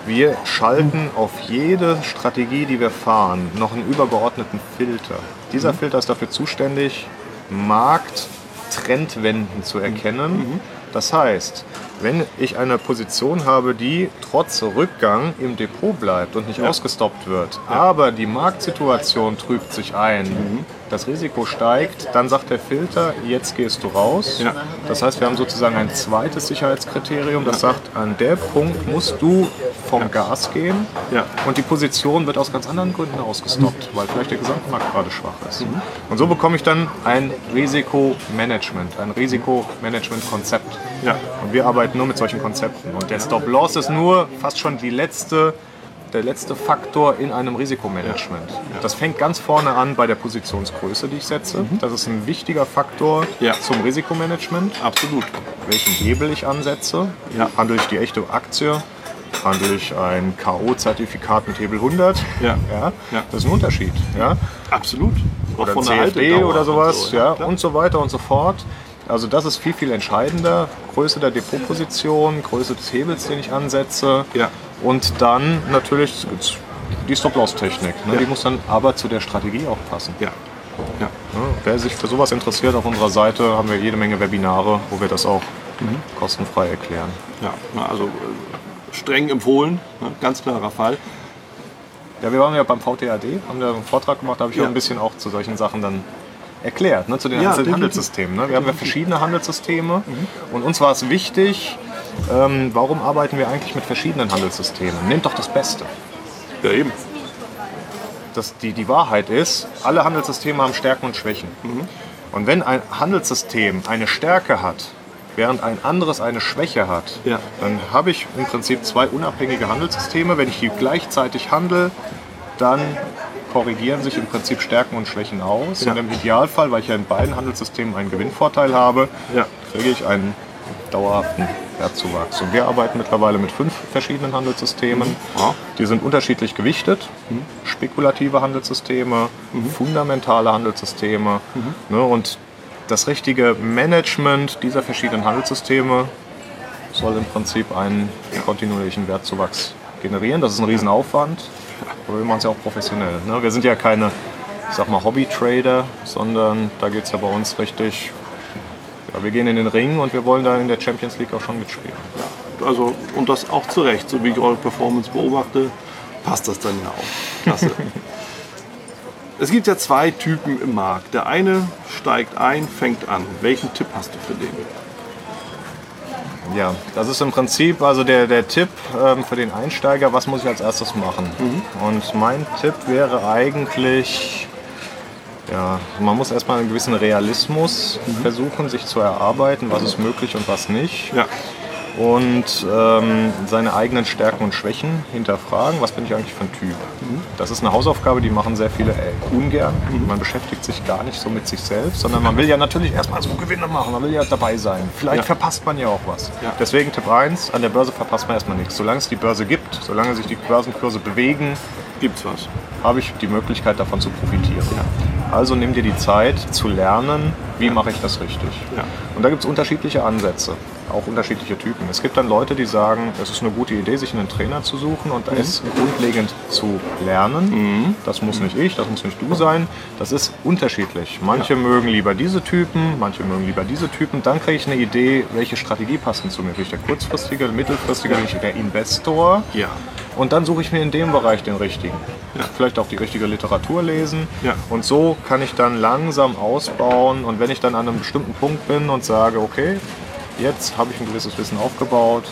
Wir schalten auf jede Strategie, die wir fahren, noch einen übergeordneten Filter. Dieser Filter ist dafür zuständig, Markttrendwenden zu erkennen. Das heißt, wenn ich eine Position habe, die trotz Rückgang im Depot bleibt und nicht ausgestoppt wird, aber die Marktsituation trübt sich ein, das Risiko steigt, dann sagt der Filter, jetzt gehst du raus. Ja. Das heißt, wir haben sozusagen ein zweites Sicherheitskriterium, das sagt, an der Punkt musst du vom Gas gehen Ja. und die Position wird aus ganz anderen Gründen ausgestoppt, weil vielleicht der Gesamtmarkt gerade schwach ist. Und so bekomme ich dann ein Risikomanagement, ein Risikomanagement-Konzept. Ja. Und wir arbeiten nur mit solchen Konzepten. Und der Stop-Loss ist nur fast schon die letzte, der letzte Faktor in einem Risikomanagement. Das fängt ganz vorne an bei der Positionsgröße, die ich setze. Das ist ein wichtiger Faktor Ja. zum Risikomanagement. Absolut. Welchen Hebel ich ansetze. Ja. Handle ich die echte Aktie? Handle ich ein K.O.-Zertifikat mit Hebel 100? Ja. Ja, Ja. Das ist ein Unterschied. Ja? Absolut. Auch Oder von CFD oder sowas. und so, ja, klar. und so weiter und so fort. Also das ist viel, viel entscheidender. Größe der Depotposition, Größe des Hebels, den ich ansetze. Ja. Und dann natürlich die Stop-Loss-Technik. Ne? Ja. Die muss dann aber zu der Strategie auch passen. Ja. Ja. Ja, wer sich für sowas interessiert, auf unserer Seite haben wir jede Menge Webinare, wo wir das auch Mhm. kostenfrei erklären. ja. Also äh, streng empfohlen, ne? ganz klarer Fall. Ja, wir waren ja beim VTAD, haben da einen Vortrag gemacht, da habe ich Ja. auch ein bisschen auch zu solchen Sachen dann erklärt, ne, zu den Ja, einzelnen. Handelssystemen. Ne? Wir haben ja verschiedene Handelssysteme und uns war es wichtig, ähm, warum arbeiten wir eigentlich mit verschiedenen Handelssystemen? Nehmt doch das Beste. Ja, eben. Das, die, die Wahrheit ist, alle Handelssysteme haben Stärken und Schwächen. Und wenn ein Handelssystem eine Stärke hat, während ein anderes eine Schwäche hat, Ja. dann habe ich im Prinzip zwei unabhängige Handelssysteme. Wenn ich die gleichzeitig handle, dann korrigieren sich im Prinzip Stärken und Schwächen aus. Ja. Und im Idealfall, weil ich ja in beiden Handelssystemen einen Gewinnvorteil habe, Ja. kriege ich einen dauerhaften Wertzuwachs. Und wir arbeiten mittlerweile mit fünf verschiedenen Handelssystemen. Ja. Die sind unterschiedlich gewichtet. Spekulative Handelssysteme, fundamentale Handelssysteme. Ne, und das richtige Management dieser verschiedenen Handelssysteme soll im Prinzip einen kontinuierlichen Wertzuwachs generieren. Das ist ein Riesenaufwand, aber wir machen es ja auch professionell. Ne? Wir sind ja keine, ich sag mal, Hobby-Trader, sondern da geht es ja bei uns richtig. Ja, wir gehen in den Ring und wir wollen da in der Champions League auch schon mitspielen. Also, und das auch zu Recht, so wie ich eure Performance beobachte, passt das dann ja auch. Klasse. es gibt ja zwei Typen im Markt. Der eine steigt ein, fängt an. Welchen Tipp hast du für den? Ja, das ist im Prinzip also der, der Tipp ähm, für den Einsteiger, was muss ich als erstes machen. Und mein Tipp wäre eigentlich, ja, man muss erstmal einen gewissen Realismus versuchen, sich zu erarbeiten, was ist möglich und was nicht. Ja. Und ähm, seine eigenen Stärken und Schwächen hinterfragen, was bin ich eigentlich für ein Typ. Das ist eine Hausaufgabe, die machen sehr viele äh, ungern. Man beschäftigt sich gar nicht so mit sich selbst, sondern man will ja natürlich erstmal so Gewinne machen, man will ja dabei sein. Vielleicht Ja. verpasst man ja auch was. Ja. Deswegen Tipp 1, an der Börse verpasst man erstmal nichts. Solange es die Börse gibt, solange sich die Börsenkurse bewegen, Gibt's was? habe ich die Möglichkeit davon zu profitieren. Also nimm dir die Zeit zu lernen, wie mache ich das richtig. Ja. Und da gibt es unterschiedliche Ansätze, auch unterschiedliche Typen. Es gibt dann Leute, die sagen, es ist eine gute Idee, sich einen Trainer zu suchen und es grundlegend zu lernen. Das muss nicht ich, das muss nicht du sein. Das ist unterschiedlich. Manche mögen lieber diese Typen, manche mögen lieber diese Typen. Dann kriege ich eine Idee, welche Strategie passt denn zu mir. Bin ich der kurzfristige, mittelfristige, bin ich der Investor? Ja. Und dann suche ich mir in dem Bereich den richtigen. Vielleicht auch die richtige Literatur lesen. Ja. Und so kann ich dann langsam ausbauen. Und wenn ich dann an einem bestimmten Punkt bin und sage, okay, jetzt habe ich ein gewisses Wissen aufgebaut,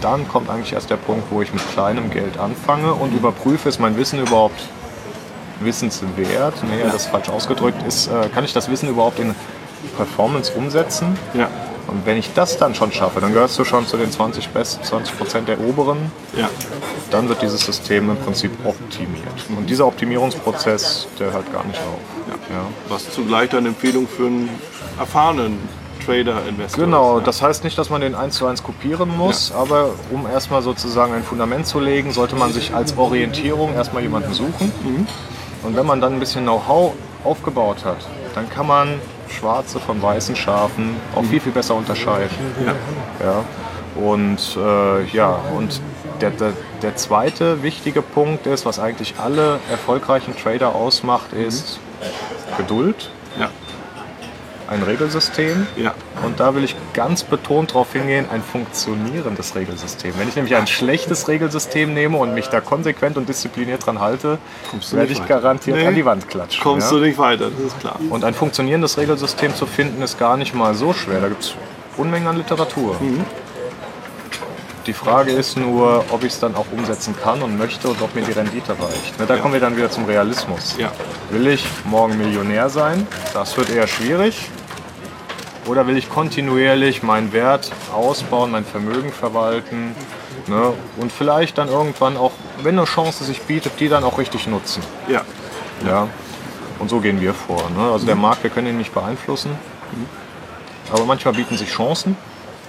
dann kommt eigentlich erst der Punkt, wo ich mit kleinem Geld anfange und überprüfe, ist mein Wissen überhaupt wissenswert? Nee, das ist falsch ausgedrückt. Ist, äh, kann ich das Wissen überhaupt in Performance umsetzen? Ja. Und wenn ich das dann schon schaffe, dann gehörst du schon zu den 20 besten, 20 Prozent der oberen Ja. dann wird dieses System im Prinzip optimiert. Und dieser Optimierungsprozess, der hört gar nicht auf. Ja. Was zugleich eine Empfehlung für einen erfahrenen Trader-Investor Genau, ist. das heißt nicht, dass man den eins zu eins kopieren muss, aber um erstmal sozusagen ein Fundament zu legen, sollte man sich als Orientierung erstmal jemanden suchen. Und wenn man dann ein bisschen Know-how aufgebaut hat, dann kann man schwarze von weißen Schafen auch viel, viel besser unterscheiden. Ja. Und äh, ja, und der, der, der zweite wichtige Punkt ist, was eigentlich alle erfolgreichen Trader ausmacht, ist Geduld, Ja. Ein Regelsystem. Ja. Und da will ich ganz betont darauf hingehen, ein funktionierendes Regelsystem. Wenn ich nämlich ein schlechtes Regelsystem nehme und mich da konsequent und diszipliniert dran halte, werde ich weiter. garantiert Nee. an die Wand klatschen. Kommst ja? du nicht weiter, das ist klar. Und ein funktionierendes Regelsystem zu finden, ist gar nicht mal so schwer. Da gibt es Unmengen an Literatur. Mhm. Die Frage ist nur, ob ich es dann auch umsetzen kann und möchte und ob mir die Rendite reicht. Da kommen wir dann wieder zum Realismus. Ja. Will ich morgen Millionär sein? Das wird eher schwierig. Oder will ich kontinuierlich meinen Wert ausbauen, mein Vermögen verwalten ne? und vielleicht dann irgendwann auch, wenn eine Chance sich bietet, die dann auch richtig nutzen? Ja. Ja. Und so gehen wir vor. Ne? Also der Markt, wir können ihn nicht beeinflussen. Aber manchmal bieten sich Chancen.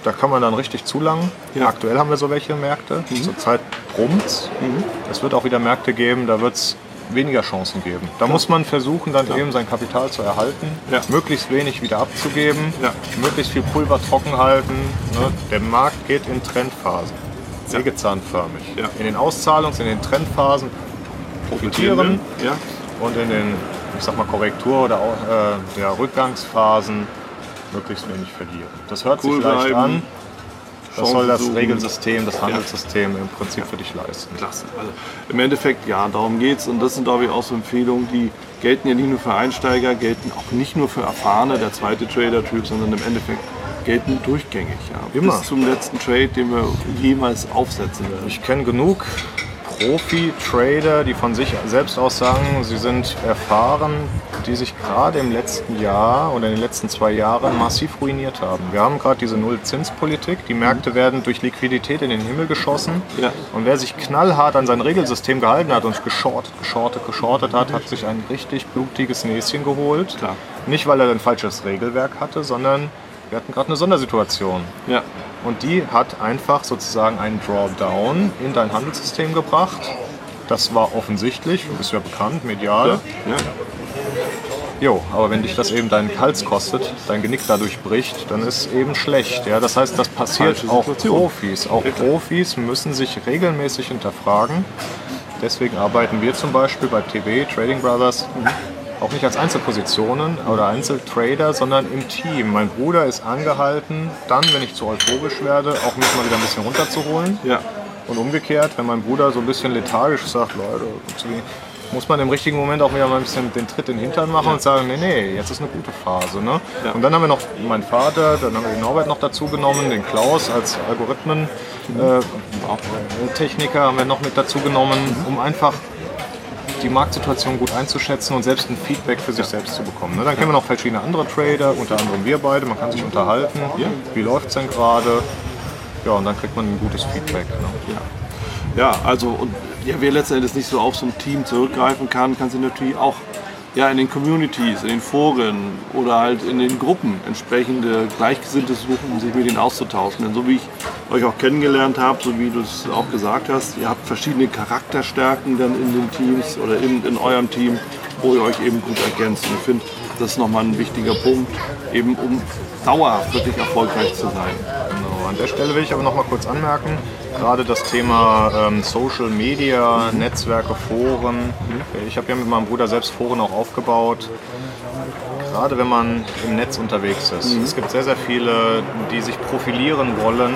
da kann man dann richtig zulangen. Ja. Aktuell haben wir so welche Märkte. Zurzeit brummt Es wird auch wieder Märkte geben, da wird es weniger Chancen geben. Da muss man versuchen, dann eben sein Kapital zu erhalten, möglichst wenig wieder abzugeben, möglichst viel Pulver trocken halten. Ne? Der Markt geht in Trendphasen, sägezahnförmig. In den Auszahlungs-, in den Trendphasen profitieren und in den, ich sag mal, Korrektur- oder äh, Rückgangsphasen möglichst wenig verlieren. Das hört Cool sich leicht bleiben, an. Das Chancen soll das. Regelsystem, das Handelssystem im Prinzip für dich leisten. Klasse. Also Im Endeffekt, ja, darum geht es. Und das sind, glaube ich, auch so Empfehlungen, die gelten ja nicht nur für Einsteiger, gelten auch nicht nur für Erfahrene, der zweite Trader-Typ, sondern im Endeffekt gelten durchgängig. Ja, Immer. Bis zum letzten Trade, den wir jemals aufsetzen werden. Ich kenne genug Profi-Trader, die von sich selbst aus sagen, sie sind erfahren, die sich gerade im letzten Jahr oder in den letzten zwei Jahren massiv ruiniert haben. Wir haben gerade diese Null-Zins-Politik. Die Märkte werden durch Liquidität in den Himmel geschossen. Ja. Und wer sich knallhart an sein Regelsystem gehalten hat und geschortet, geschortet, geschortet hat, hat sich ein richtig blutiges Näschen geholt. Klar. Nicht, weil er ein falsches Regelwerk hatte, sondern wir hatten gerade eine Sondersituation. Ja, Und die hat einfach sozusagen einen Drawdown in dein Handelssystem gebracht. Das war offensichtlich, du bist ja bekannt, medial. ja. Jo, aber wenn dich das eben deinen Hals kostet, dein Genick dadurch bricht, dann ist eben schlecht. Ja, das heißt, das passiert auch. Profis. Auch Profis müssen sich regelmäßig hinterfragen. Deswegen arbeiten wir zum Beispiel bei TB, Trading Brothers, auch nicht als Einzelpositionen oder Einzeltrader, sondern im Team. Mein Bruder ist angehalten, dann, wenn ich zu euphorisch werde, auch mich mal wieder ein bisschen runterzuholen. ja. Und umgekehrt, wenn mein Bruder so ein bisschen lethargisch sagt, Leute, muss man im richtigen Moment auch wieder mal ein bisschen den Tritt in den Hintern machen und sagen, nee, nee, jetzt ist eine gute Phase. Ne? Ja. Und dann haben wir noch meinen Vater, dann haben wir den Norbert noch dazu genommen, den Klaus als Algorithmen-Techniker haben wir noch mit dazu genommen, um einfach die Marktsituation gut einzuschätzen und selbst ein Feedback für sich selbst zu bekommen. Ne? Dann kennen wir noch verschiedene andere Trader, unter anderem wir beide, man kann sich unterhalten, wie läuft es denn gerade. Ja, und dann kriegt man ein gutes Feedback. Ne? Ja, also und ja, wer letzten Endes nicht so auf so ein Team zurückgreifen kann, kann sich natürlich auch ja, in den Communities, in den Foren oder halt in den Gruppen entsprechende Gleichgesinnte suchen, um sich mit denen auszutauschen. Denn so wie ich euch auch kennengelernt habe, so wie du es auch gesagt hast, ihr habt verschiedene Charakterstärken dann in den Teams oder in, in eurem Team, wo ihr euch eben gut ergänzt. Und ich finde, das ist nochmal ein wichtiger Punkt, eben um dauerhaft wirklich erfolgreich zu sein. An der Stelle will ich aber noch mal kurz anmerken, gerade das Thema ähm, Social Media, Netzwerke, Foren. Ich habe ja mit meinem Bruder selbst Foren auch aufgebaut. Gerade wenn man im Netz unterwegs ist. Es gibt sehr, sehr viele, die sich profilieren wollen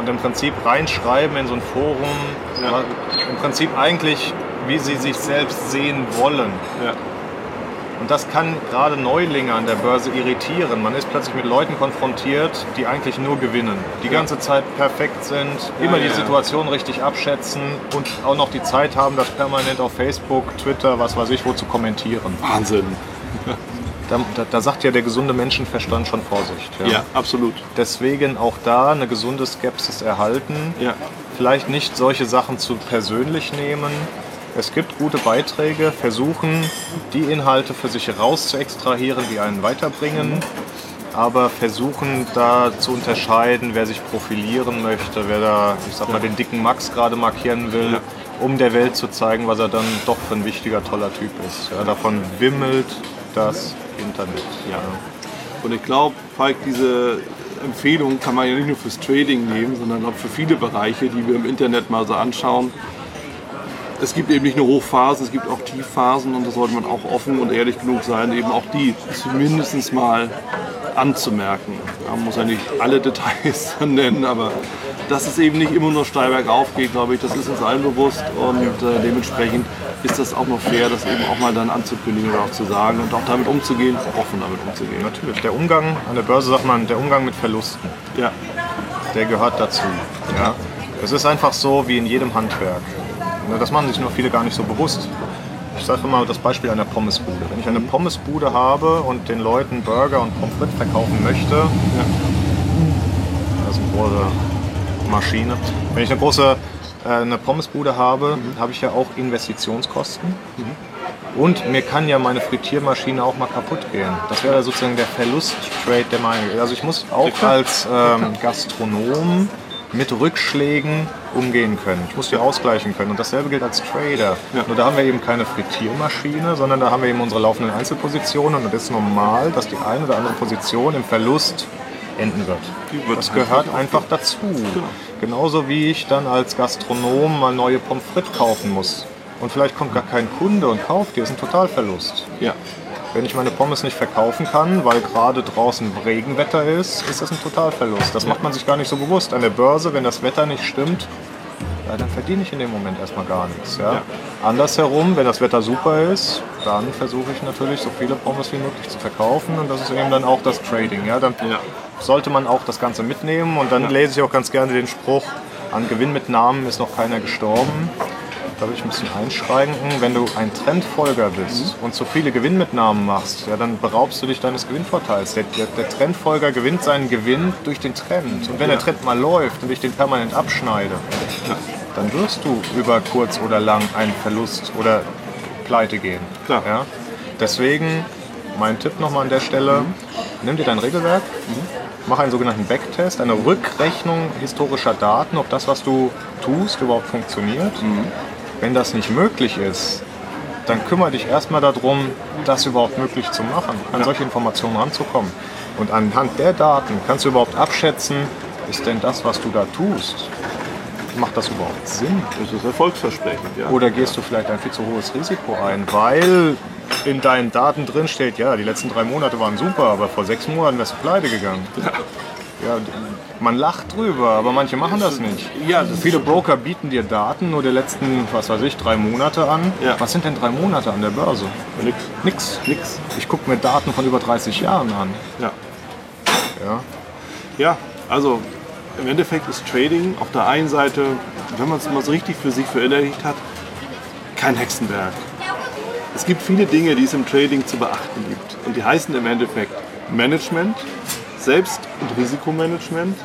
und im Prinzip reinschreiben in so ein Forum, Ja. im Prinzip eigentlich, wie sie sich selbst sehen wollen. Ja. Und das kann gerade Neulinge an der Börse irritieren. Man ist plötzlich mit Leuten konfrontiert, die eigentlich nur gewinnen. Die ganze Zeit perfekt sind, immer Ja, die ja. Situation richtig abschätzen und auch noch die Zeit haben, das permanent auf Facebook, Twitter, was weiß ich, wo zu kommentieren. Wahnsinn. Da, da, da sagt ja der gesunde Menschenverstand schon Vorsicht. Ja, absolut. Deswegen auch da eine gesunde Skepsis erhalten. Ja. Vielleicht nicht solche Sachen zu persönlich nehmen. Es gibt gute Beiträge, versuchen die Inhalte für sich raus zu extrahieren, die einen weiterbringen, aber versuchen da zu unterscheiden, wer sich profilieren möchte, wer da, ich sag mal, den dicken Max gerade markieren will, um der Welt zu zeigen, was er dann doch für ein wichtiger, toller Typ ist. Ja, davon wimmelt das Internet. Ja. Und ich glaube, Falk, diese Empfehlung kann man ja nicht nur fürs Trading nehmen, sondern auch für viele Bereiche, die wir im Internet mal so anschauen. Es gibt eben nicht nur Hochphasen, es gibt auch Tiefphasen und da sollte man auch offen und ehrlich genug sein, eben auch die zumindest mal anzumerken. Man muss ja nicht alle Details nennen, aber dass es eben nicht immer nur steil bergauf geht, glaube ich, das ist uns allen bewusst und äh, dementsprechend ist das auch noch fair, das eben auch mal dann anzukündigen oder auch zu sagen und auch damit umzugehen, offen damit umzugehen. Natürlich, der Umgang an der Börse sagt man, der Umgang mit Verlusten. Ja, der gehört dazu. Ja? Es ist einfach so wie in jedem Handwerk. Ne, Das machen sich nur viele gar nicht so bewusst. Ich sage immer das Beispiel einer Pommesbude. Wenn ich eine Pommesbude habe und den Leuten Burger und Pommes frites verkaufen möchte, das ist eine große Maschine. Wenn ich eine große äh, eine Pommesbude habe, habe ich ja auch Investitionskosten. Und mir kann ja meine Frittiermaschine auch mal kaputt gehen. Das wäre sozusagen der Verlusttrade, der meine. Also ich muss auch als ähm, Gastronom mit Rückschlägen umgehen können. Ich muss die ausgleichen können. Und dasselbe gilt als Trader. Ja. Nur da haben wir eben keine Frittiermaschine, sondern da haben wir eben unsere laufenden Einzelpositionen. Und es ist normal, dass die eine oder andere Position im Verlust enden wird. Wird Das gehört einfach dazu. Genauso wie ich dann als Gastronom mal neue Pommes frites kaufen muss. Und vielleicht kommt gar kein Kunde und kauft die. Das ist ein Totalverlust. Ja. Wenn ich meine Pommes nicht verkaufen kann, weil gerade draußen Regenwetter ist, ist das ein Totalverlust. Das macht man sich gar nicht so bewusst. An der Börse, wenn das Wetter nicht stimmt, ja, dann verdiene ich in dem Moment erstmal gar nichts. Ja? Ja. Andersherum, wenn das Wetter super ist, dann versuche ich natürlich so viele Pommes wie möglich zu verkaufen und das ist eben dann auch das Trading. Ja? Dann Ja. sollte man auch das Ganze mitnehmen und dann lese ich auch ganz gerne den Spruch, an Gewinnmitnahmen ist noch keiner gestorben. Da will ich ein bisschen einschränken. Wenn du ein Trendfolger bist und zu viele Gewinnmitnahmen machst, ja, dann beraubst du dich deines Gewinnvorteils. Der, der, der Trendfolger gewinnt seinen Gewinn durch den Trend. Und wenn der Trend mal läuft und ich den permanent abschneide, dann wirst du über kurz oder lang einen Verlust oder pleite gehen. Klar. Ja? Deswegen mein Tipp nochmal an der Stelle, nimm dir dein Regelwerk, mach einen sogenannten Backtest, eine Rückrechnung historischer Daten, ob das, was du tust, überhaupt funktioniert. Wenn das nicht möglich ist, dann kümmere dich erstmal darum, das überhaupt möglich zu machen, an solche Informationen ranzukommen. Und anhand der Daten kannst du überhaupt abschätzen, ist denn das, was du da tust, macht das überhaupt Sinn? Das ist erfolgsversprechend, ja. Oder gehst du vielleicht ein viel zu hohes Risiko ein, weil in deinen Daten drin steht, ja, die letzten drei Monate waren super, aber vor sechs Monaten wärst du pleite gegangen. Ja, man lacht drüber, aber manche machen das nicht. Ja, das Viele Broker bieten dir Daten nur der letzten, was weiß ich, drei Monate an. Ja. Was sind denn drei Monate an der Börse? Nix. Nix. Nix. Ich gucke mir Daten von über 30 Jahren an. Ja. Ja. Ja, also im Endeffekt ist Trading auf der einen Seite, wenn man es mal so richtig für sich verinnerlicht hat, kein Hexenwerk. Es gibt viele Dinge, die es im Trading zu beachten gibt. Und die heißen im Endeffekt Management, Selbst- und Risikomanagement.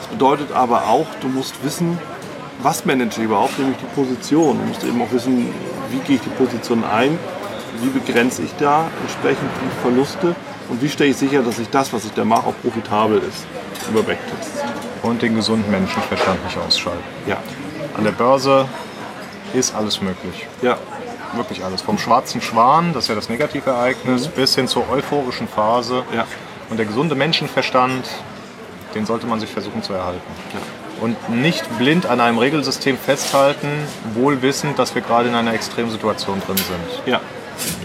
Das bedeutet aber auch, du musst wissen, was manage ich überhaupt, nämlich die Position. Du musst eben auch wissen, wie gehe ich die Position ein, wie begrenze ich da entsprechend die Verluste und wie stelle ich sicher, dass ich das, was ich da mache, auch profitabel ist über Backtests. Und den gesunden Menschenverstand nicht ausschalten. Ja, An der Börse ist alles möglich. ja, Wirklich alles. Vom schwarzen Schwan, das ist ja das Negativereignis, bis hin zur euphorischen Phase. ja, Und der gesunde Menschenverstand, den sollte man sich versuchen zu erhalten. ja. Und nicht blind an einem Regelsystem festhalten, wohl wissend, dass wir gerade in einer Extremsituation drin sind. ja.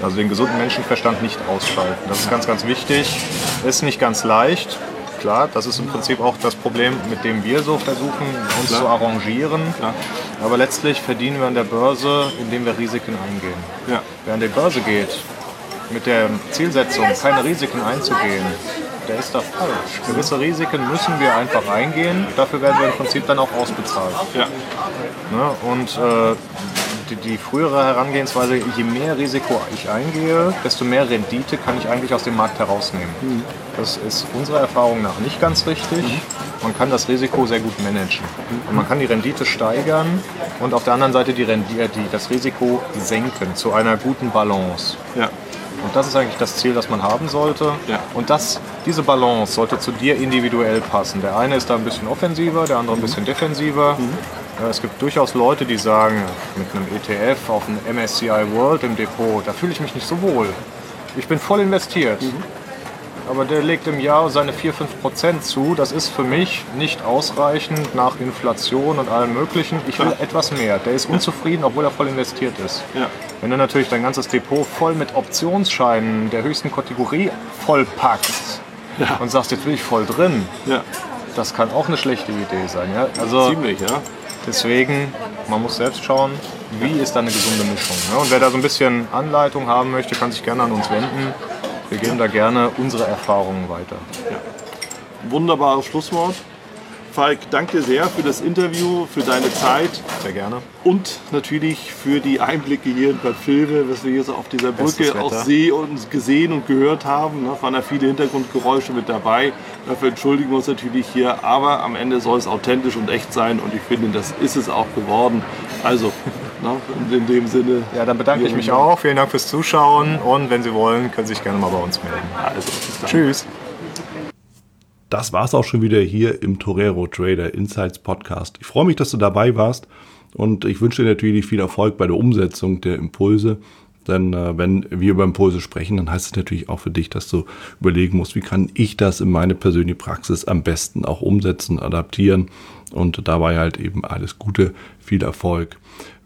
Also den gesunden Menschenverstand nicht ausschalten. Das ist ganz, ganz wichtig. Ist nicht ganz leicht. Klar, das ist im Prinzip auch das Problem, mit dem wir so versuchen, uns Klar. zu arrangieren. Klar. Aber letztlich verdienen wir an der Börse, indem wir Risiken eingehen. ja. Wer an die Börse geht, mit der Zielsetzung, keine Risiken einzugehen, der ist da falsch. Gewisse Risiken müssen wir einfach eingehen, dafür werden wir im Prinzip dann auch ausbezahlt. ja. Ne? Und äh, die, die frühere Herangehensweise, je mehr Risiko ich eingehe, desto mehr Rendite kann ich eigentlich aus dem Markt herausnehmen. Das ist unserer Erfahrung nach nicht ganz richtig. Man kann das Risiko sehr gut managen. Und man kann die Rendite steigern und auf der anderen Seite die Rendi äh, die, das Risiko senken zu einer guten Balance. ja. Und das ist eigentlich das Ziel, das man haben sollte. Ja. Und das, diese Balance sollte zu dir individuell passen. Der eine ist da ein bisschen offensiver, der andere ein bisschen defensiver. Ja, es gibt durchaus Leute, die sagen, mit einem ETF auf einem MSCI World im Depot, da fühle ich mich nicht so wohl. Ich bin voll investiert. Aber der legt im Jahr seine 4-5% zu. Das ist für mich nicht ausreichend nach Inflation und allem Möglichen. Ich will etwas mehr. Der ist unzufrieden, obwohl er voll investiert ist. Ja. Wenn du natürlich dein ganzes Depot voll mit Optionsscheinen der höchsten Kategorie vollpackst Ja. und sagst, jetzt bin ich voll drin, ja. das kann auch eine schlechte Idee sein. Ja? Also Ziemlich, ja. deswegen, man muss selbst schauen, wie ist da eine gesunde Mischung. Ne? Und wer da so ein bisschen Anleitung haben möchte, kann sich gerne an uns wenden. Wir geben da gerne unsere Erfahrungen weiter. Wunderbares Schlusswort. Falk, danke dir sehr für das Interview, für deine Zeit Sehr gerne. und natürlich für die Einblicke hier in Bad Vilbel, was wir hier so auf dieser Brücke auch. See und gesehen und gehört haben. Ne, waren da viele Hintergrundgeräusche mit dabei. Dafür entschuldigen wir uns natürlich hier, aber am Ende soll es authentisch und echt sein und ich finde, das ist es auch geworden. Also Ne? In, in dem Sinne. Ja, dann bedanke ich mich auch. Vielen Dank fürs Zuschauen und wenn Sie wollen, können Sie sich gerne mal bei uns melden. Also, Tschüss. Das war's auch schon wieder hier im Torero Trader Insights Podcast. Ich freue mich, dass du dabei warst und ich wünsche dir natürlich viel Erfolg bei der Umsetzung der Impulse. Denn äh, wenn wir über Impulse sprechen, dann heißt es natürlich auch für dich, dass du überlegen musst, wie kann ich das in meine persönliche Praxis am besten auch umsetzen, adaptieren und dabei halt eben alles Gute, viel Erfolg.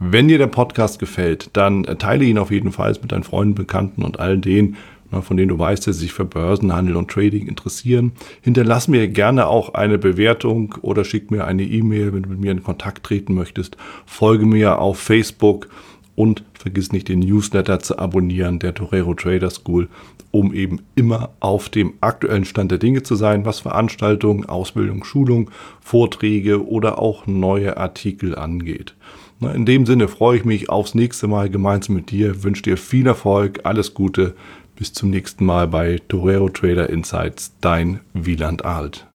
Wenn dir der Podcast gefällt, dann teile ihn auf jeden Fall mit deinen Freunden, Bekannten und all denen, von denen du weißt, dass sie sich für Börsenhandel und Trading interessieren. Hinterlass mir gerne auch eine Bewertung oder schick mir eine E-Mail, wenn du mit mir in Kontakt treten möchtest. Folge mir auf Facebook und vergiss nicht den Newsletter zu abonnieren, der Torero Trader School, um eben immer auf dem aktuellen Stand der Dinge zu sein, was Veranstaltungen, Ausbildung, Schulung, Vorträge oder auch neue Artikel angeht. In dem Sinne freue ich mich aufs nächste Mal gemeinsam mit dir, wünsche dir viel Erfolg, alles Gute, bis zum nächsten Mal bei Torero Trader Insights, dein Wieland Alt.